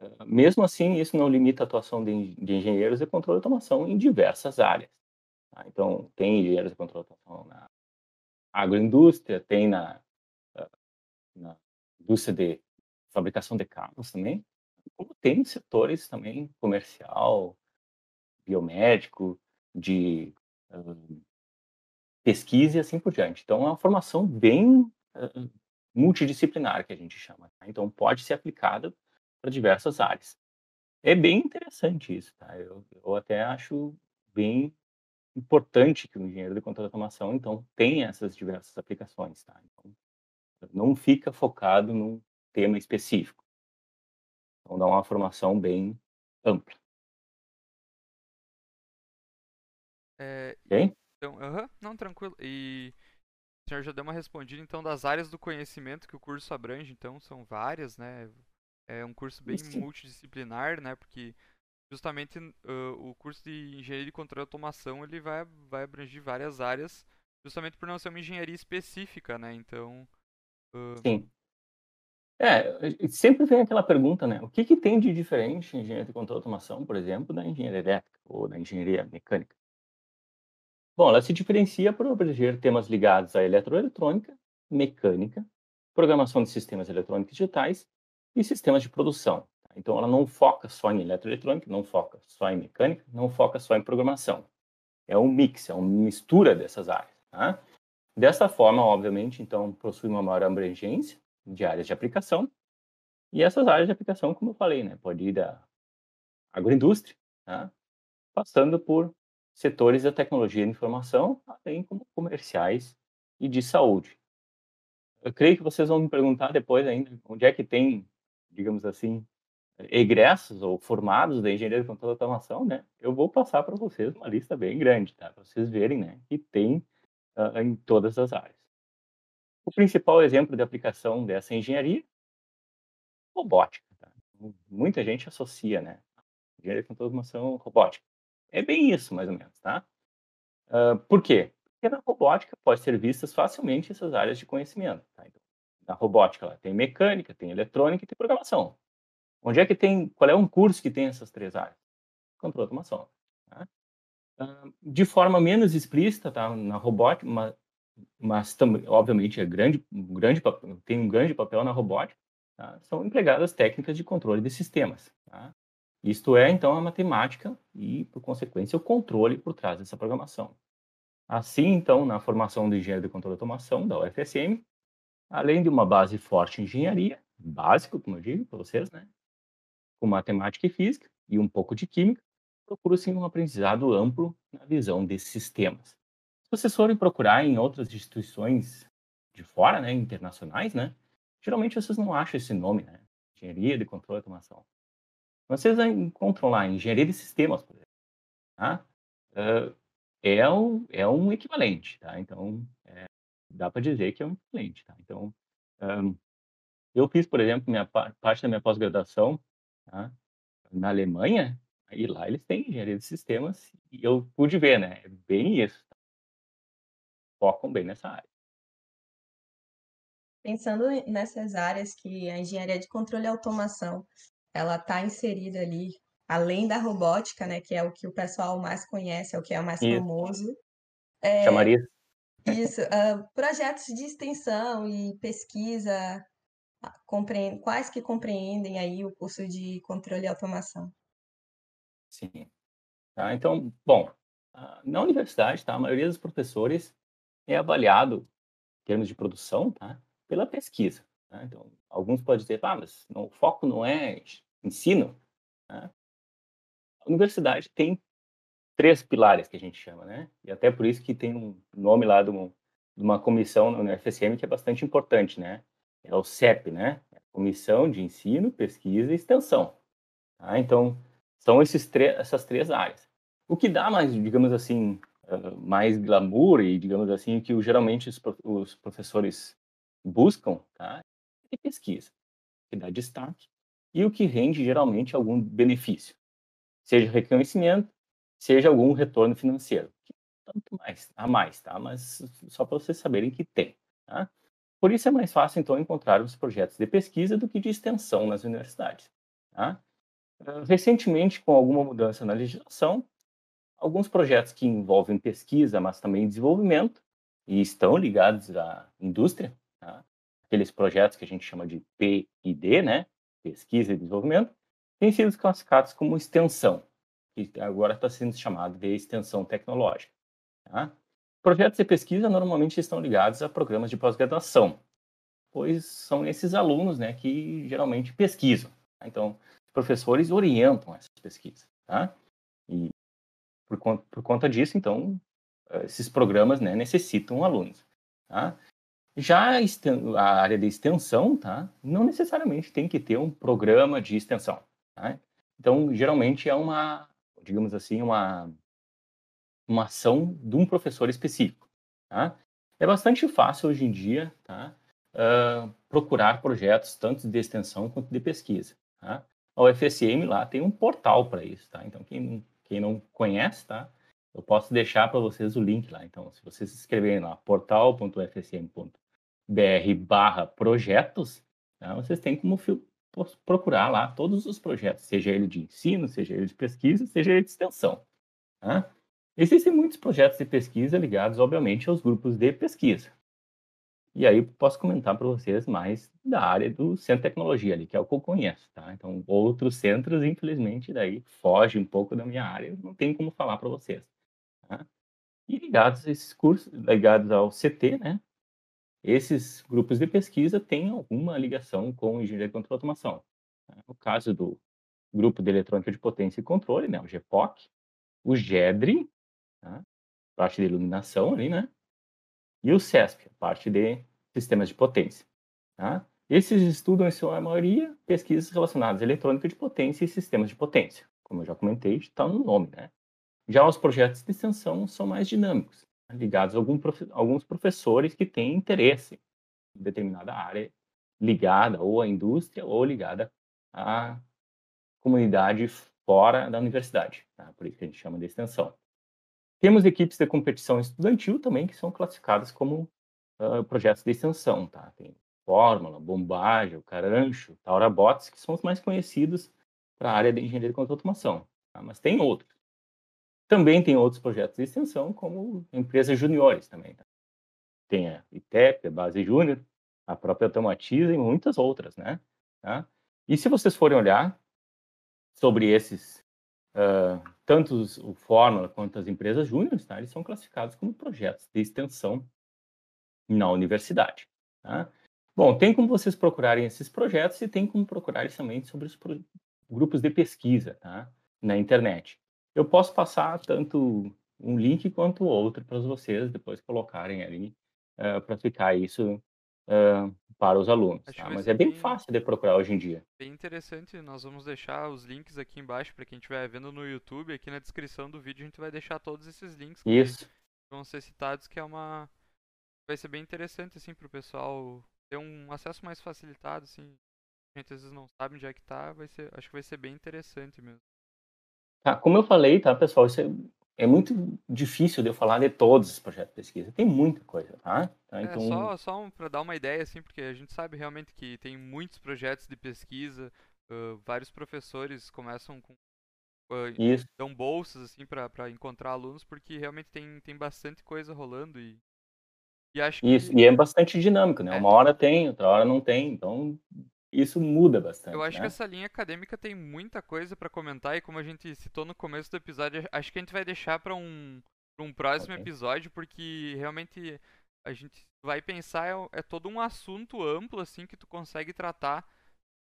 C: Ah, mesmo assim, isso não limita a atuação de, de engenheiros de controle de automação em diversas áreas. Tá? Então, tem engenheiros de controle de automação na agroindústria, tem na, ah, na indústria de fabricação de carros também, como tem setores também comercial, biomédico, de uh, pesquisa e assim por diante. Então, é uma formação bem uh, multidisciplinar, que a gente chama. Tá? Então, pode ser aplicada para diversas áreas. É bem interessante isso, tá? Eu, eu até acho bem importante que o engenheiro de controle de automação, então, tenha essas diversas aplicações, tá? Então, não fica focado num tema específico. Então, dá uma formação bem ampla.
A: É,
C: Ok?
A: então, não, tranquilo. E o senhor já deu uma respondida, então, das áreas do conhecimento que o curso abrange, então, são várias, né? É um curso bem
C: Sim.
A: multidisciplinar, né? Porque justamente uh, o curso de engenharia de controle e automação, ele vai, vai abranger várias áreas, justamente por não ser uma engenharia específica, né? Então, uh,
C: Sim. É, sempre vem aquela pergunta, né? O que, que tem de diferente em engenharia de controle e automação, por exemplo, da engenharia elétrica ou da engenharia mecânica? Bom, ela se diferencia por abranger temas ligados à eletroeletrônica, mecânica, programação de sistemas eletrônicos digitais e sistemas de produção. Então, ela não foca só em eletroeletrônica, não foca só em mecânica, não foca só em programação. É um mix, é uma mistura dessas áreas. tá? Dessa forma, obviamente, então, possui uma maior abrangência de áreas de aplicação. E essas áreas de aplicação, como eu falei, né, pode ir da agroindústria, tá? passando por setores da tecnologia de informação, além como comerciais e de saúde. Eu creio que vocês vão me perguntar depois ainda onde é que tem, digamos assim, egressos ou formados da engenharia de controle de automação, né? Eu vou passar para vocês uma lista bem grande, tá? Para vocês verem, né? Que tem uh, em todas as áreas. O principal exemplo de aplicação dessa engenharia, robótica. Tá? Muita gente associa, né? Engenharia de controle de automação, robótica. É bem isso, mais ou menos, tá? Uh, por quê? Porque na robótica pode ser vistas facilmente essas áreas de conhecimento. Tá? Então, na robótica ela tem mecânica, tem eletrônica e tem programação. Onde é que tem, qual é um curso que tem essas três áreas? Controle automação. Tá? De forma menos explícita, tá? Na robótica, mas, mas também, obviamente, é grande, grande, tem um grande papel na robótica, tá? são empregadas técnicas de controle de sistemas. Tá? Isto é, então, a matemática e, por consequência, o controle por trás dessa programação. Assim, então, na formação de engenheiro de controle de automação da UFSM, além de uma base forte em engenharia, básico, como eu digo para vocês, né? Com matemática e física e um pouco de química, procura-se um aprendizado amplo na visão desses sistemas. Se vocês forem procurar em outras instituições de fora, né, internacionais, né, geralmente vocês não acham esse nome, né? Engenharia de controle de automação. Vocês encontram lá engenharia de sistemas, por exemplo. Tá? Uh, é, um, é um equivalente, tá? Então, é, dá para dizer que é um equivalente, tá? Então, um, eu fiz, por exemplo, minha parte da minha pós-graduação tá? na Alemanha, e lá eles têm engenharia de sistemas, e eu pude ver, né? É bem isso. Tá? Focam bem nessa área.
B: Pensando nessas áreas que a engenharia de controle e automação ela está inserida ali, além da robótica, né, que é o que o pessoal mais conhece, é o que é o mais
C: Isso.
B: famoso. É,
C: Chamaria
B: isso, uh, projetos de extensão e pesquisa, quais que compreendem aí o curso de controle e automação?
C: Sim. Tá, então, bom, na universidade, tá, a maioria dos professores é avaliado em termos de produção, tá, pela pesquisa. Tá? Então, alguns podem dizer, ah, mas não, o foco não é ensino. Né? A universidade tem três pilares que a gente chama, né? E até por isso que tem um nome lá de uma, de uma comissão na UFSM que é bastante importante, né? É o CEP, né? É comissão de Ensino, Pesquisa e Extensão. Tá? Então, são esses essas três áreas. O que dá mais, digamos assim, uh, mais glamour e, digamos assim, que geralmente os, os professores buscam, tá? É pesquisa, que dá destaque e o que rende geralmente algum benefício, seja reconhecimento seja algum retorno financeiro. Tanto mais, a mais, tá? Mas só para vocês saberem que tem, tá? Por isso é mais fácil, então, encontrar os projetos de pesquisa do que de extensão nas universidades. Tá? Recentemente, com alguma mudança na legislação, alguns projetos que envolvem pesquisa, mas também desenvolvimento, e estão ligados à indústria, tá? aqueles projetos que a gente chama de P&D, né? pesquisa e desenvolvimento, têm sido classificados como extensão, que agora está sendo chamado de extensão tecnológica. Tá? Projetos de pesquisa normalmente estão ligados a programas de pós-graduação, pois são esses alunos né, que geralmente pesquisam. Tá? Então, os professores orientam essas pesquisas. Tá? E por conta, por conta disso, então, esses programas né, necessitam alunos. Tá? Já a área de extensão, tá? não necessariamente tem que ter um programa de extensão. Tá? Então, geralmente é uma, digamos assim, uma uma ação de um professor específico. Tá? É bastante fácil hoje em dia tá? Uh, procurar projetos tanto de extensão quanto de pesquisa. Tá? A UFSM lá tem um portal para isso. Tá? Então, quem, quem não conhece, tá? eu posso deixar para vocês o link lá. Então, se vocês se inscreverem lá, portal.ufsm.br barra projetos, tá? vocês têm como procurar lá todos os projetos, seja ele de ensino, seja ele de pesquisa, seja ele de extensão. Tá? Existem muitos projetos de pesquisa ligados, obviamente, aos grupos de pesquisa. E aí posso comentar para vocês mais da área do centro de tecnologia ali, que é o que eu conheço, tá? Então, outros centros, infelizmente, daí foge um pouco da minha área, não tem como falar para vocês. Tá? E ligados a esses cursos, ligados ao CT, né? Esses grupos de pesquisa têm alguma ligação com engenharia de controle automação. Tá? No caso do grupo de eletrônica de potência e controle, né, o GEPOC, o GEDRI, tá? parte de iluminação ali, né? E o CESP, parte de sistemas de potência. Tá? Esses estudam, em sua maioria, pesquisas relacionadas à eletrônica de potência e sistemas de potência. Como eu já comentei, está no nome, né? Já os projetos de extensão são mais dinâmicos, né? ligados a profe alguns professores que têm interesse em determinada área ligada ou à indústria ou ligada à comunidade fora da universidade. Tá? Por isso que a gente chama de extensão. Temos equipes de competição estudantil também que são classificadas como uh, projetos de extensão, tá? Tem Fórmula, Bombagem, Carancho, Taura Bots, que são os mais conhecidos para a área de engenharia de automação, tá? mas tem outros. Também tem outros projetos de extensão, como empresas juniores também. Tá? Tem a ITEP, a Base Júnior, a própria Automatiza e muitas outras, né? Tá? E se vocês forem olhar sobre esses uh, tanto o Fórmula quanto as empresas júniores, tá, eles são classificados como projetos de extensão na universidade. Tá? Bom, tem como vocês procurarem esses projetos e tem como procurar também sobre os grupos de pesquisa tá? na internet. Eu posso passar tanto um link quanto outro para vocês depois colocarem ali uh, para ficar isso uh, para os alunos. Tá? Mas é bem, bem, fácil de procurar hoje em dia.
A: Bem interessante. Nós vamos deixar os links aqui embaixo para quem estiver vendo no YouTube. Aqui na descrição do vídeo a gente vai deixar todos esses links que
C: Isso.
A: vão ser citados, que é uma vai ser bem interessante assim para o pessoal ter um acesso mais facilitado, assim. A gente às vezes não sabe onde é que tá, vai ser, acho que vai ser bem interessante mesmo.
C: Tá, como eu falei, tá, pessoal, isso é é muito difícil de eu falar de todos os projetos de pesquisa. Tem muita coisa, tá? tá
A: então... É, só, só para dar uma ideia, assim, porque a gente sabe realmente que tem muitos projetos de pesquisa, uh, vários professores começam com uh, dão bolsas assim para encontrar alunos, porque realmente tem, tem bastante coisa rolando e,
C: e acho que... Isso, e é bastante dinâmico, né? É. Uma hora tem, outra hora não tem, então isso muda bastante.
A: Eu acho
C: né?
A: que essa linha acadêmica tem muita coisa para comentar e como a gente citou no começo do episódio, acho que a gente vai deixar para um, pra um próximo okay. episódio porque realmente a gente vai pensar é, é, todo um assunto amplo assim que tu consegue tratar,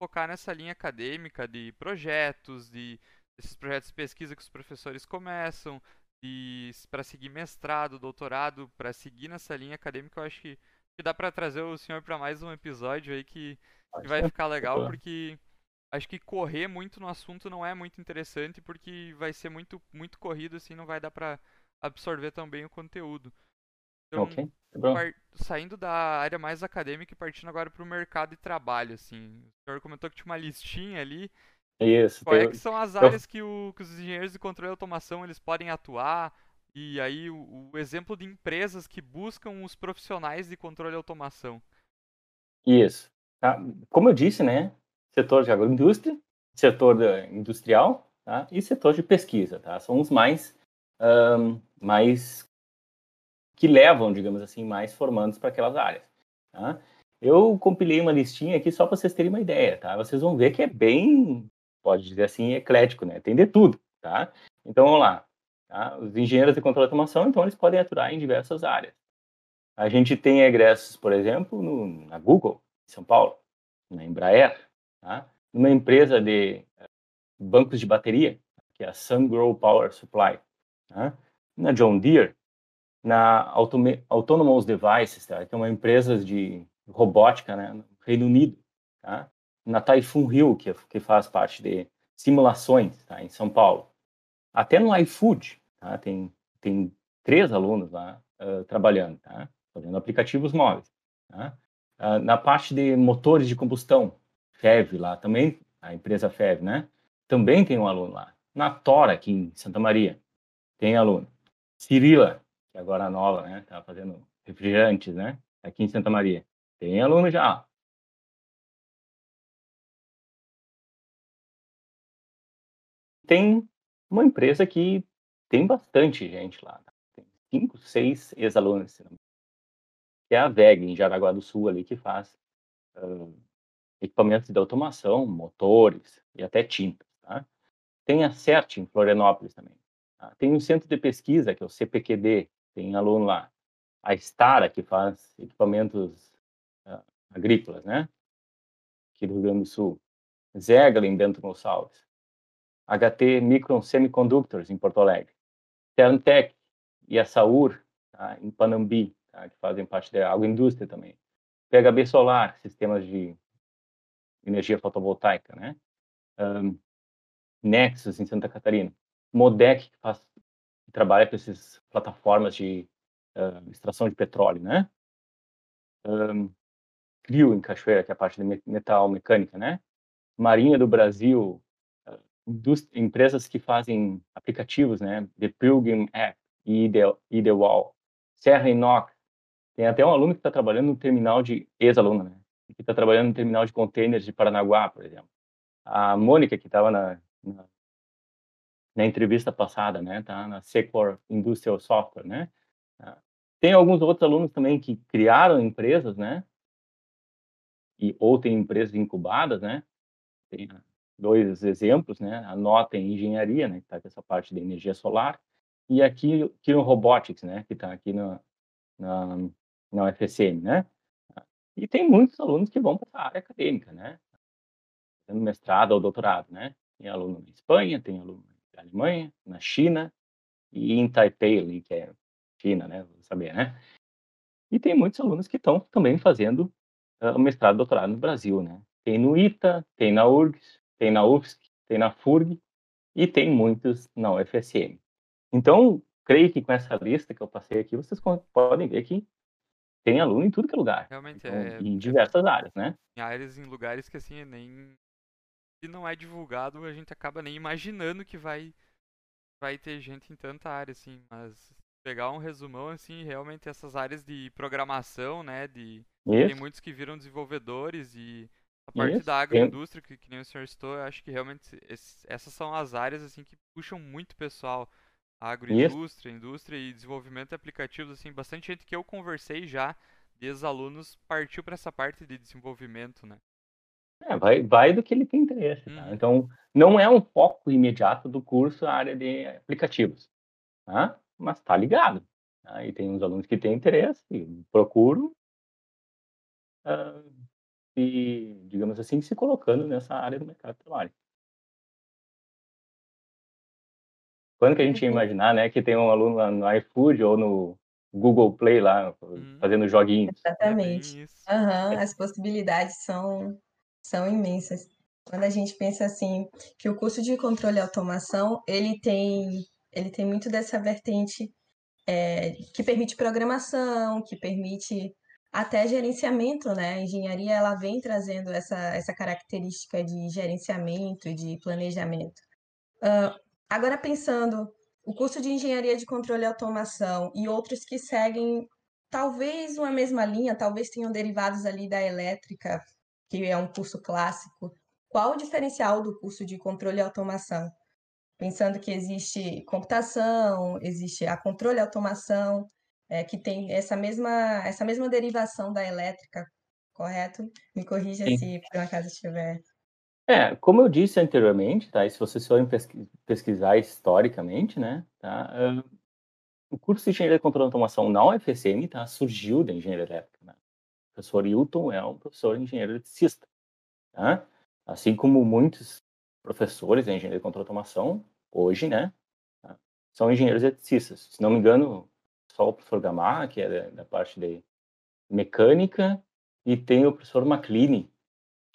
A: focar nessa linha acadêmica de projetos, de esses projetos de pesquisa que os professores começam, e para seguir mestrado, doutorado, para seguir nessa linha acadêmica, eu acho que, que dá para trazer o senhor para mais um episódio aí que e vai ficar legal porque acho que correr muito no assunto não é muito interessante porque vai ser muito muito corrido assim, não vai dar para absorver também o conteúdo. Então, okay. Tá saindo da área mais acadêmica e partindo agora para o mercado de trabalho, assim. O senhor comentou que tinha uma listinha ali
C: Isso.
A: Qual é
C: tem-
A: que são as áreas que, o- que os engenheiros de controle e automação eles podem atuar? E aí o, o exemplo de empresas que buscam os profissionais de controle e automação.
C: Isso. Tá? Como eu disse, né? Setor de agroindústria, setor industrial tá? e setor de pesquisa. Tá? São os mais, ahn, mais que levam, digamos assim, mais formandos para aquelas áreas. Tá? Eu compilei uma listinha aqui só para vocês terem uma ideia. Tá? Vocês vão ver que é bem, pode dizer assim, eclético, né? Tem de tudo. Tá? Então vamos lá. Tá? Os engenheiros de controle de automação, então, eles podem atuar em diversas áreas. A gente tem egressos, por exemplo, no, na Google, São Paulo, na Embraer, tá? numa empresa de eh, bancos de bateria, que é a SunGrow Power Supply, tá? na John Deere, na Autonomous Devices, tá? que é uma empresa de robótica né? no Reino Unido, tá? na Typhoon Hill, que, é- que faz parte de simulações tá? em São Paulo. Até no iFood, tá? tem, tem três alunos lá ah, trabalhando, tá? fazendo aplicativos móveis. Tá? Ah, na parte de motores de combustão, FEV lá, também, a empresa FEV, né? Também tem um aluno lá. Na Tora, aqui em Santa Maria, tem aluno. Cirila, que agora é nova, né? Tá fazendo refrigerantes, né? Aqui em Santa Maria. Tem aluno já. Tem uma empresa que tem bastante gente lá. tá? Tem cinco, seis ex-alunos, se não me. Que é a VEG, em Jaraguá do Sul, ali, que faz ah, equipamentos de automação, motores e até tintas. Tá? Tem a CERT, em Florianópolis também. tá? Tem um centro de pesquisa, que é o CPQD, tem aluno lá. A Stara, que faz equipamentos ah, agrícolas, né? Aqui do Rio Grande do Sul. Zegla, em Bento Gonçalves. HT Micron Semiconductors, em Porto Alegre. Terntec e a Saur, tá? em Panambi, tá? que fazem parte da agroindústria também. PHB Solar, sistemas de energia fotovoltaica, né? Ahn, Nexus, em Santa Catarina. Modec, que, faz, trabalha com essas plataformas de ah, extração de petróleo, né? Ahn, Crio, em Cachoeira, que é a parte de me- metal mecânica, né? Marinha do Brasil, ah, empresas que fazem aplicativos, né? The Pilgrim App e Ide- Ideal. Serra Inox. Tem até um aluno que está trabalhando no terminal de... Ex-aluno, né? Que está trabalhando no terminal de containers de Paranaguá, por exemplo. A Mônica, que estava na, na, na entrevista passada, né? Tá na Secor Industrial Software, né? Tá? Tem alguns outros alunos também que criaram empresas, né? E, ou tem empresas incubadas, né? Tem ah, dois exemplos, né? A Nota em Engenharia, né? Que está com essa parte de energia solar. E aqui, aqui no Robotics, né? Que está aqui na, na, na UFSM, né? E tem muitos alunos que vão para essa área acadêmica, né? Fazendo mestrado ou doutorado, né? Tem aluno na Espanha, tem aluno na Alemanha, na China e em Taipei, ali, que é China, né? Vou saber, né? E tem muitos alunos que estão também fazendo o mestrado doutorado no Brasil, né? Tem no ITA, tem na URGS, tem na UFSC, tem na FURG e tem muitos na UFSM. Então, creio que com essa lista que eu passei aqui, vocês podem ver que tem aluno em tudo que é lugar,
A: Realmente
C: então,
A: é,
C: em
A: é
C: diversas áreas, né?
A: em áreas, em lugares que assim, nem. Se não é divulgado, a gente acaba nem imaginando que vai, vai ter gente em tanta área, assim. Mas pegar um resumão, assim, realmente essas áreas de programação, né? De, tem
C: Isso,
A: muitos que viram desenvolvedores e a parte
C: isso.
A: da
C: Tem-
A: agroindústria, que, que nem o senhor citou, eu acho que realmente essas são as áreas assim que puxam muito pessoal. Agroindústria, indústria e desenvolvimento de aplicativos, assim, bastante gente que eu conversei já, de ex-alunos, partiu para essa parte de desenvolvimento, né?
C: É, vai, vai do que ele tem interesse, tá?
A: Uhum.
C: Então, não é um foco imediato do curso a área de aplicativos, tá? Mas tá ligado. Tá? E tem uns alunos que têm interesse, procuram ah, e, digamos assim, se colocando nessa área do mercado de trabalho. Quando que a gente ia
B: Uhum.
C: imaginar, né, que tem um aluno lá no iFood ou no Google Play lá,
A: Uhum.
C: fazendo joguinhos?
A: É bem
B: Exatamente.
A: isso.
B: Aham, as possibilidades são, são imensas. Quando a gente pensa assim, que o curso de controle e automação, ele tem, ele tem muito dessa vertente é, que permite programação, que permite até gerenciamento, né? A engenharia ela vem trazendo essa, essa característica de gerenciamento de planejamento. Uh, agora pensando o curso de engenharia de controle e automação e outros que seguem talvez uma mesma linha, talvez tenham derivados ali da elétrica, que é um curso clássico. Qual o diferencial do curso de controle e automação? Pensando que existe computação, existe a controle e automação, é, que tem essa mesma, essa mesma derivação da elétrica, correto? Me corrija Sim. se por um acaso estiver.
C: É, como eu disse anteriormente, tá? E se vocês forem pesquisar historicamente, né, tá? Uh, o curso de Engenharia de Controle de Automação na UFSM, tá? Surgiu da engenharia elétrica, né? O professor Hilton é um professor engenheiro eletricista, tá? Assim como muitos professores de engenharia de controle de automação, hoje, né, tá? são engenheiros eletricistas. Se não me engano, só o professor Gamarra, que é da, da parte de mecânica, e tem o professor McLean,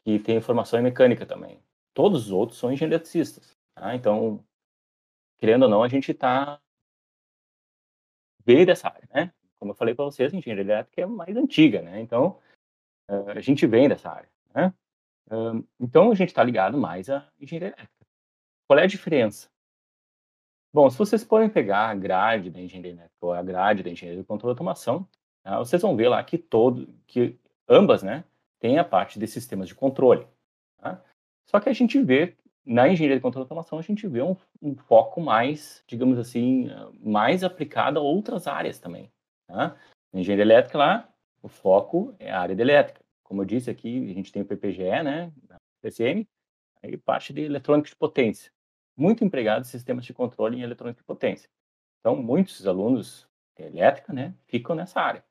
C: que tem formação em mecânica também. Todos os outros são engenheiros. Tá? Então, querendo ou não, a gente está veio dessa área, né? Como eu falei para vocês, engenharia elétrica é mais antiga, né? Então, a gente vem dessa área, né? Então, a gente está ligado mais à engenharia elétrica. Qual é a diferença? Bom, se vocês podem pegar a grade da engenharia elétrica ou a grade da engenharia de controle de automação, tá? vocês vão ver lá que todo, que ambas, né, têm a parte de sistemas de controle. Tá? Só que a gente vê na engenharia de controle de automação a gente vê um, um, foco mais, digamos assim, mais aplicado a outras áreas também. Tá? Na engenharia elétrica lá, o foco é a área de elétrica. Como eu disse aqui, a gente tem o PPGE, né, na PCM, aí parte de eletrônica de potência muito empregado em sistemas de controle em eletrônica de potência. Então, muitos alunos de elétrica né, ficam nessa área.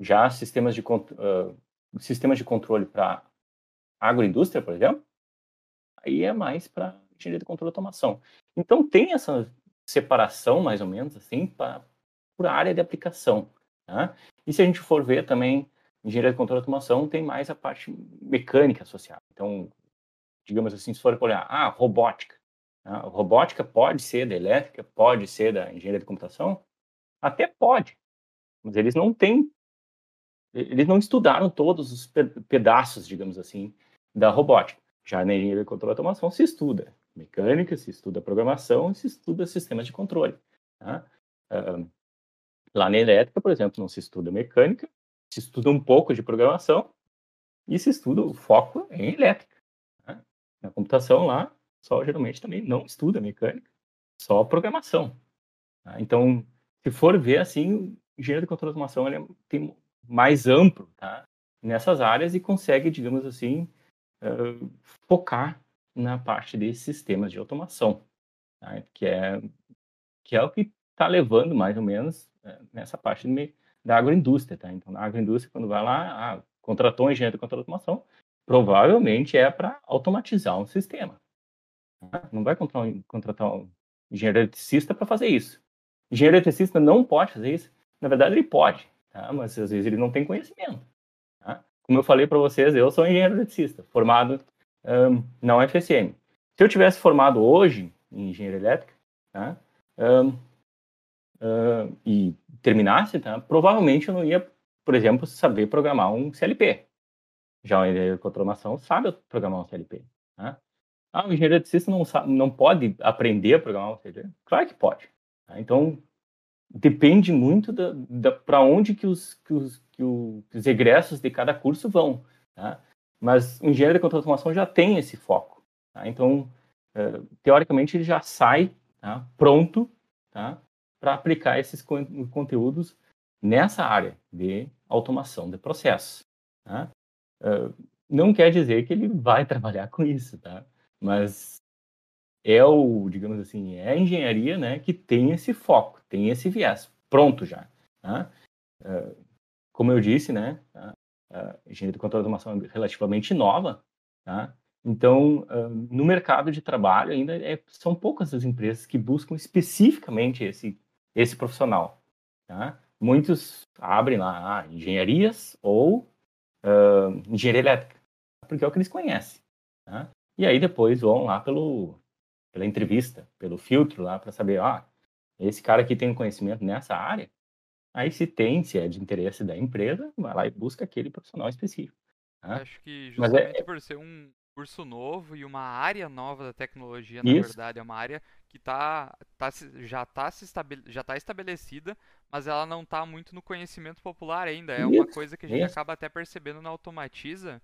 C: Já sistemas de, uh, sistemas de controle para agroindústria, por exemplo, aí é mais para engenharia de controle e automação. Então, tem essa separação, mais ou menos, assim, por área de aplicação. Tá? E se a gente for ver também, engenharia de controle e automação tem mais a parte mecânica associada. Então, digamos assim, se for olhar, ah, robótica. A robótica pode ser da elétrica, pode ser da engenharia de computação? Até pode, mas eles não têm, eles não estudaram todos os pedaços, digamos assim, da robótica. Já na engenharia de controle e automação se estuda mecânica, se estuda programação se estuda sistemas de controle. Tá? Lá na elétrica, por exemplo, não se estuda mecânica, se estuda um pouco de programação e se estuda o foco em elétrica. Tá? Na computação lá, só geralmente também não estuda mecânica, só programação. Tá? Então, se for ver assim, engenheiro de controle de automação ele é, tem mais amplo tá? nessas áreas e consegue, digamos assim, uh, focar na parte de sistemas de automação, tá? que, é, que é o que está levando mais ou menos uh, nessa parte de, da agroindústria. Tá? Então, na agroindústria, quando vai lá, ah, contratou um engenheiro de controle de automação, provavelmente é para automatizar um sistema. Não vai contratar um engenheiro eletricista para fazer isso. Engenheiro eletricista não pode fazer isso. Na verdade, ele pode, tá? mas às vezes ele não tem conhecimento. Tá? Como eu falei para vocês, eu sou engenheiro eletricista, formado um, na UFSM. Se eu tivesse formado hoje em engenharia elétrica, tá? Um, uh, e terminasse, tá? provavelmente eu não ia, por exemplo, saber programar um CLP. Já o engenheiro de automação sabe programar um CLP. Tá? Ah, o engenheiro eletricista não, sabe, não pode aprender a programar um CLP? Claro que pode. Tá? Então, depende muito da, da para onde que os, que, os, que os egressos de cada curso vão. Tá? Mas o engenheiro de automação já tem esse foco. Tá? Então, é, teoricamente, ele já sai tá? pronto tá? para aplicar esses conteúdos nessa área de automação de processos. Tá? É, não quer dizer que ele vai [laughs] trabalhar com isso, tá? Mas é o, digamos assim, é a engenharia, né, que tem esse foco, tem esse viés, pronto já. Tá? Uh, como eu disse, né, a engenharia de controle de automação é relativamente nova, tá? Então, uh, no mercado de trabalho ainda é, são poucas as empresas que buscam especificamente esse esse profissional. Tá? Muitos abrem lá ah, engenharias ou uh, engenharia elétrica, porque é o que eles conhecem. Tá? E aí depois vão lá pelo, pela entrevista, pelo filtro lá, para saber, ah, esse cara aqui tem conhecimento nessa área, Aí se tem, se é de interesse da empresa, vai lá e busca aquele profissional específico. Tá?
A: Acho que
C: é-
A: justamente por ser um curso novo e uma área nova da tecnologia, na
C: Isso.
A: verdade, é uma área que tá, tá já está estabele, já tá estabelecida, mas ela não está muito no conhecimento popular ainda. É uma
C: Isso,
A: coisa que a gente
C: isso.
A: acaba até percebendo na Automatiza,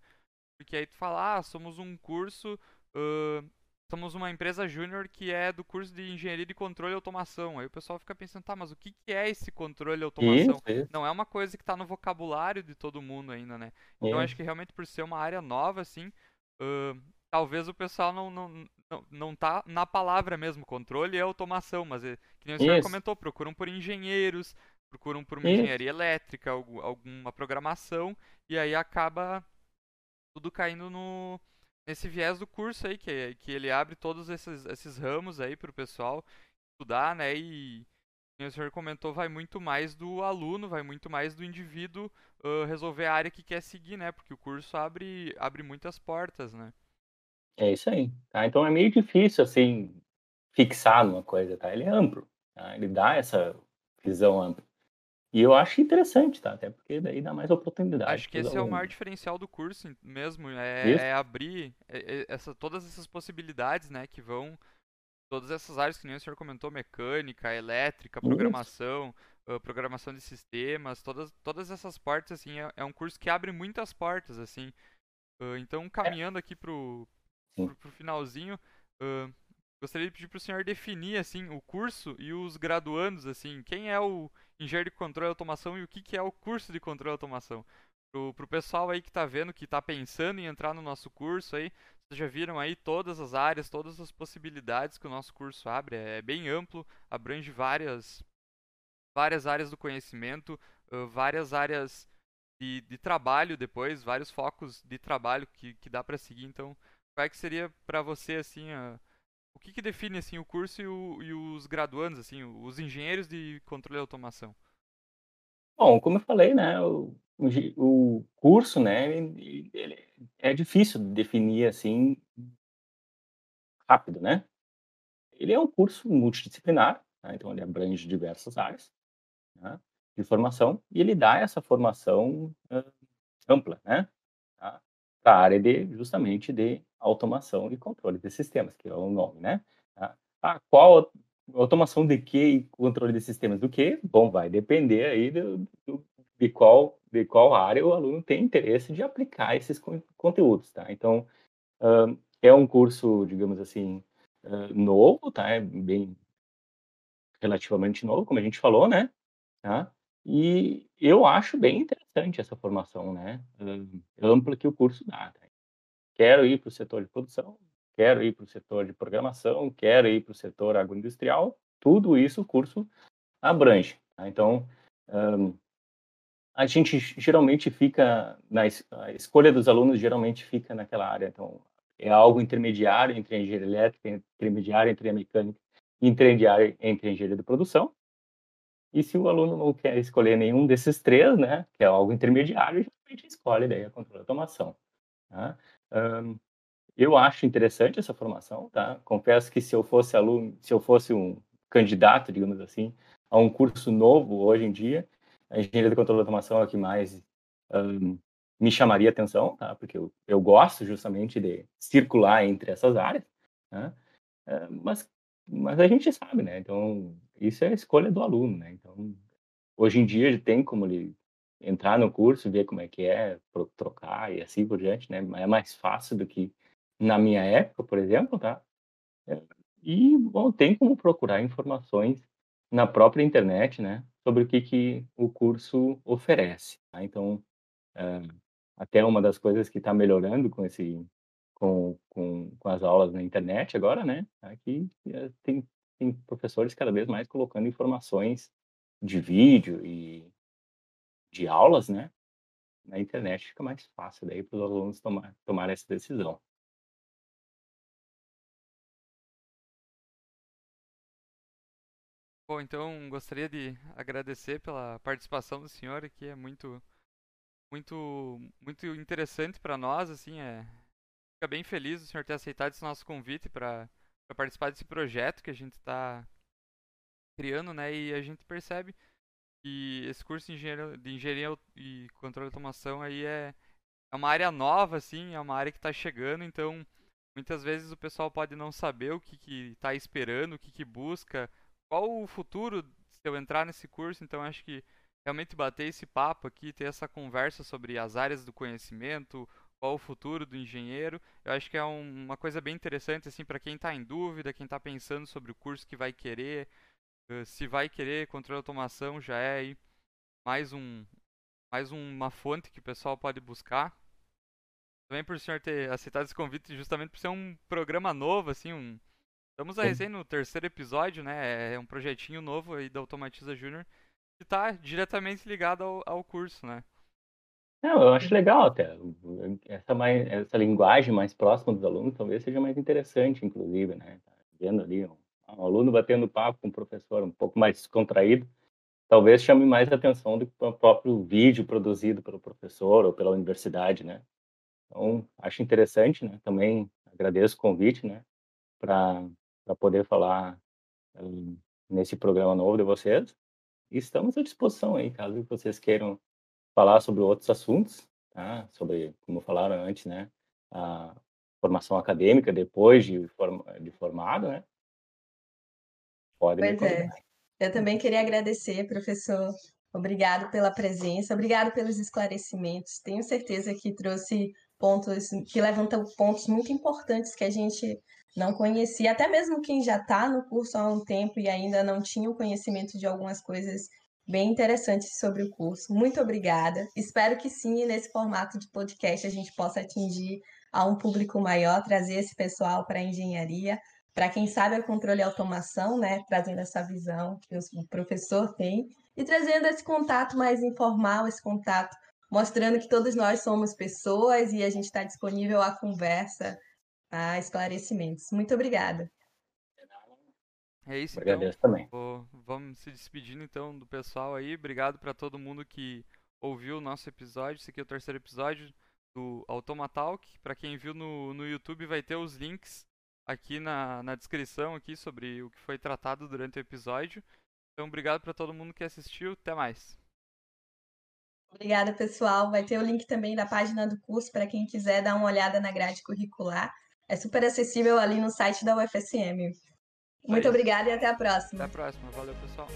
A: porque aí tu fala, ah, somos um curso, ãh, somos uma empresa júnior que é do curso de Engenharia de Controle e Automação. Aí o pessoal fica pensando, tá, mas o que que é esse controle e automação?
C: Isso, isso,
A: Não é uma coisa que está no vocabulário de todo mundo ainda, né? Então acho
C: isso.
A: que realmente por ser uma área nova, assim, ãh, talvez o pessoal não, não, não, não tá na palavra mesmo, controle e automação, mas é, que nem o senhor
C: Isso.
A: comentou, procuram por engenheiros, procuram por uma engenharia elétrica, algu- alguma programação, e aí acaba tudo caindo no, nesse viés do curso aí, que, que ele abre todos esses, esses ramos aí pro pessoal estudar, né, e como o senhor comentou, vai muito mais do aluno, vai muito mais do indivíduo ãh, resolver a área que quer seguir, né? Porque o curso abre, abre muitas portas, né?
C: É isso aí. Tá? Então é meio difícil assim fixar numa coisa, tá? Ele é amplo, tá? Ele dá essa visão ampla. E eu acho interessante, tá? Até porque daí dá mais oportunidade
A: Acho que esse é o maior diferencial do curso mesmo, é, é abrir é- é essa, todas essas possibilidades, né? Que vão, todas essas áreas que nem o senhor comentou, mecânica, elétrica, programação, ãh, programação de sistemas, todas, todas essas partes, assim, é, é um curso que abre muitas portas, assim. Ãh, então, caminhando aqui pro, pro, pro finalzinho, ãh, gostaria de pedir pro senhor definir, assim, o curso e os graduandos, assim, quem é o engenheiro de controle e automação e o que, que é o curso de controle e automação. Pro, pro pessoal aí que tá vendo, que tá pensando em entrar no nosso curso aí, vocês já viram aí todas as áreas, todas as possibilidades que o nosso curso abre, é bem amplo, abrange várias, várias áreas do conhecimento, várias áreas de, de trabalho depois, vários focos de trabalho que, que dá para seguir. Então, qual é que seria para você assim, a, o que, que define assim o curso e, o- e os graduandos, assim, os engenheiros de controle e automação?
C: Bom, como eu falei, né, o, o curso, né, ele, é difícil de definir assim rápido, né? Ele é um curso multidisciplinar, tá? Então ele abrange diversas áreas, né, de formação e ele dá essa formação ãh, ampla, né? Tá? Para a área de justamente de automação e controle de sistemas, que é o nome, né? Tá? Ah, qual automação de quê e controle de sistemas do quê? Bom, vai depender aí do, do- de qual de qual área o aluno tem interesse de aplicar esses con- conteúdos, tá? Então, ãh, é um curso, digamos assim, ãh, novo, tá? É bem relativamente novo, como a gente falou, né? Tá? E eu acho bem interessante essa formação, né? Hã, ampla que o curso dá, tá? Quero ir para o setor de produção, quero ir para o setor de programação, quero ir para o setor agroindustrial, tudo isso o curso abrange, tá? Então, hã, a gente geralmente fica na a escolha dos alunos geralmente fica naquela área, então, é algo intermediário entre a engenharia elétrica, intermediário entre a mecânica, intermediário entre a engenharia de produção. E se o aluno não quer escolher nenhum desses 3, né, que é algo intermediário, geralmente escolhe daí a controle e automação, tá. Hã, eu acho interessante essa formação, tá. Confesso que se eu fosse aluno se eu fosse um candidato, digamos assim, a um curso novo hoje em dia, a engenharia de controle e automação é a que mais, hã, me chamaria atenção, tá, porque eu eu gosto justamente de circular entre essas áreas, né. Mas mas a gente sabe, né, então isso é a escolha do aluno, né, então, hoje em dia tem como ele entrar no curso, ver como é que é, trocar e assim por diante, né, é mais fácil do que na minha época, por exemplo, tá. Eh, e, bom, tem como procurar informações na própria internet, né, sobre o que que o curso oferece, tá. Então, hã, até uma das coisas que está melhorando com esse com com com as aulas na internet agora, né, é que, eh, tem tem professores cada vez mais colocando informações de vídeo e de aulas, né, na internet, fica mais fácil daí para os alunos tomar tomarem essa decisão.
A: Bom, então gostaria de agradecer pela participação do senhor aqui, é muito muito muito interessante para nós, assim, é fica bem feliz o senhor ter aceitado esse nosso convite para participar desse projeto que a gente está criando, né? E a gente percebe que esse curso de engenharia, de engenharia e controle de automação aí é, é uma área nova, assim, é uma área que está chegando, então muitas vezes o pessoal pode não saber o que está esperando, o que, que busca, qual o futuro se eu entrar nesse curso, então acho que realmente bater esse papo aqui, ter essa conversa sobre as áreas do conhecimento, qual o futuro do engenheiro, eu acho que é um, uma coisa bem interessante assim para quem está em dúvida, quem está pensando sobre o curso que vai querer, se vai querer controle de automação, já é aí mais um mais uma fonte que o pessoal pode buscar. Também por o senhor ter aceitado esse convite justamente por ser um programa novo assim, um Estamos a recém no terceiro episódio, né? É um projetinho novo aí da Automatiza Júnior que está diretamente ligado ao, ao curso, né?
C: Não, eu acho legal até. Essa, mais, essa linguagem mais próxima dos alunos talvez seja mais interessante, inclusive, né? Tá vendo ali um, um, aluno batendo papo com um professor um pouco mais contraído, talvez chame mais atenção do que o próprio vídeo produzido pelo professor ou pela universidade, né? Então, acho interessante, né? Também agradeço o convite, né? Para poder falar um, nesse programa novo de vocês. E estamos à disposição aí, caso vocês queiram falar sobre outros assuntos, tá? Sobre, como falaram antes, né? A formação acadêmica depois de, form de formado, né?
B: Podem pois é. Eu também queria agradecer, professor. Obrigado pela presença, obrigado pelos esclarecimentos. Tenho certeza que trouxe pontos, que levantam pontos muito importantes que a gente não conhecia, até mesmo quem já está no curso há um tempo e ainda não tinha o conhecimento de algumas coisas bem interessantes sobre o curso. Muito obrigada. Espero que sim, nesse formato de podcast, a gente possa atingir a um público maior, trazer esse pessoal para a engenharia, para quem sabe a controle e automação, né, trazendo essa visão que o professor tem e trazendo esse contato mais informal, esse contato mostrando que todos nós somos pessoas e a gente está disponível à conversa a esclarecimentos. Muito obrigada.
A: É isso,
C: Agradeço
A: então.
C: também.
A: Vou, vamos se despedindo então do pessoal aí. Obrigado para todo mundo que ouviu o nosso episódio. Esse aqui é o terceiro episódio do Automatalk. Para quem viu no, no YouTube, vai ter os links aqui na, na descrição aqui sobre o que foi tratado durante o episódio. Então, obrigado para todo mundo que assistiu. Até mais.
B: Obrigada, pessoal. Vai ter o link também da página do curso para quem quiser dar uma olhada na grade curricular. É super acessível ali no site da UFSM. Muito obrigada e até a próxima.
A: Até a próxima. Valeu, pessoal.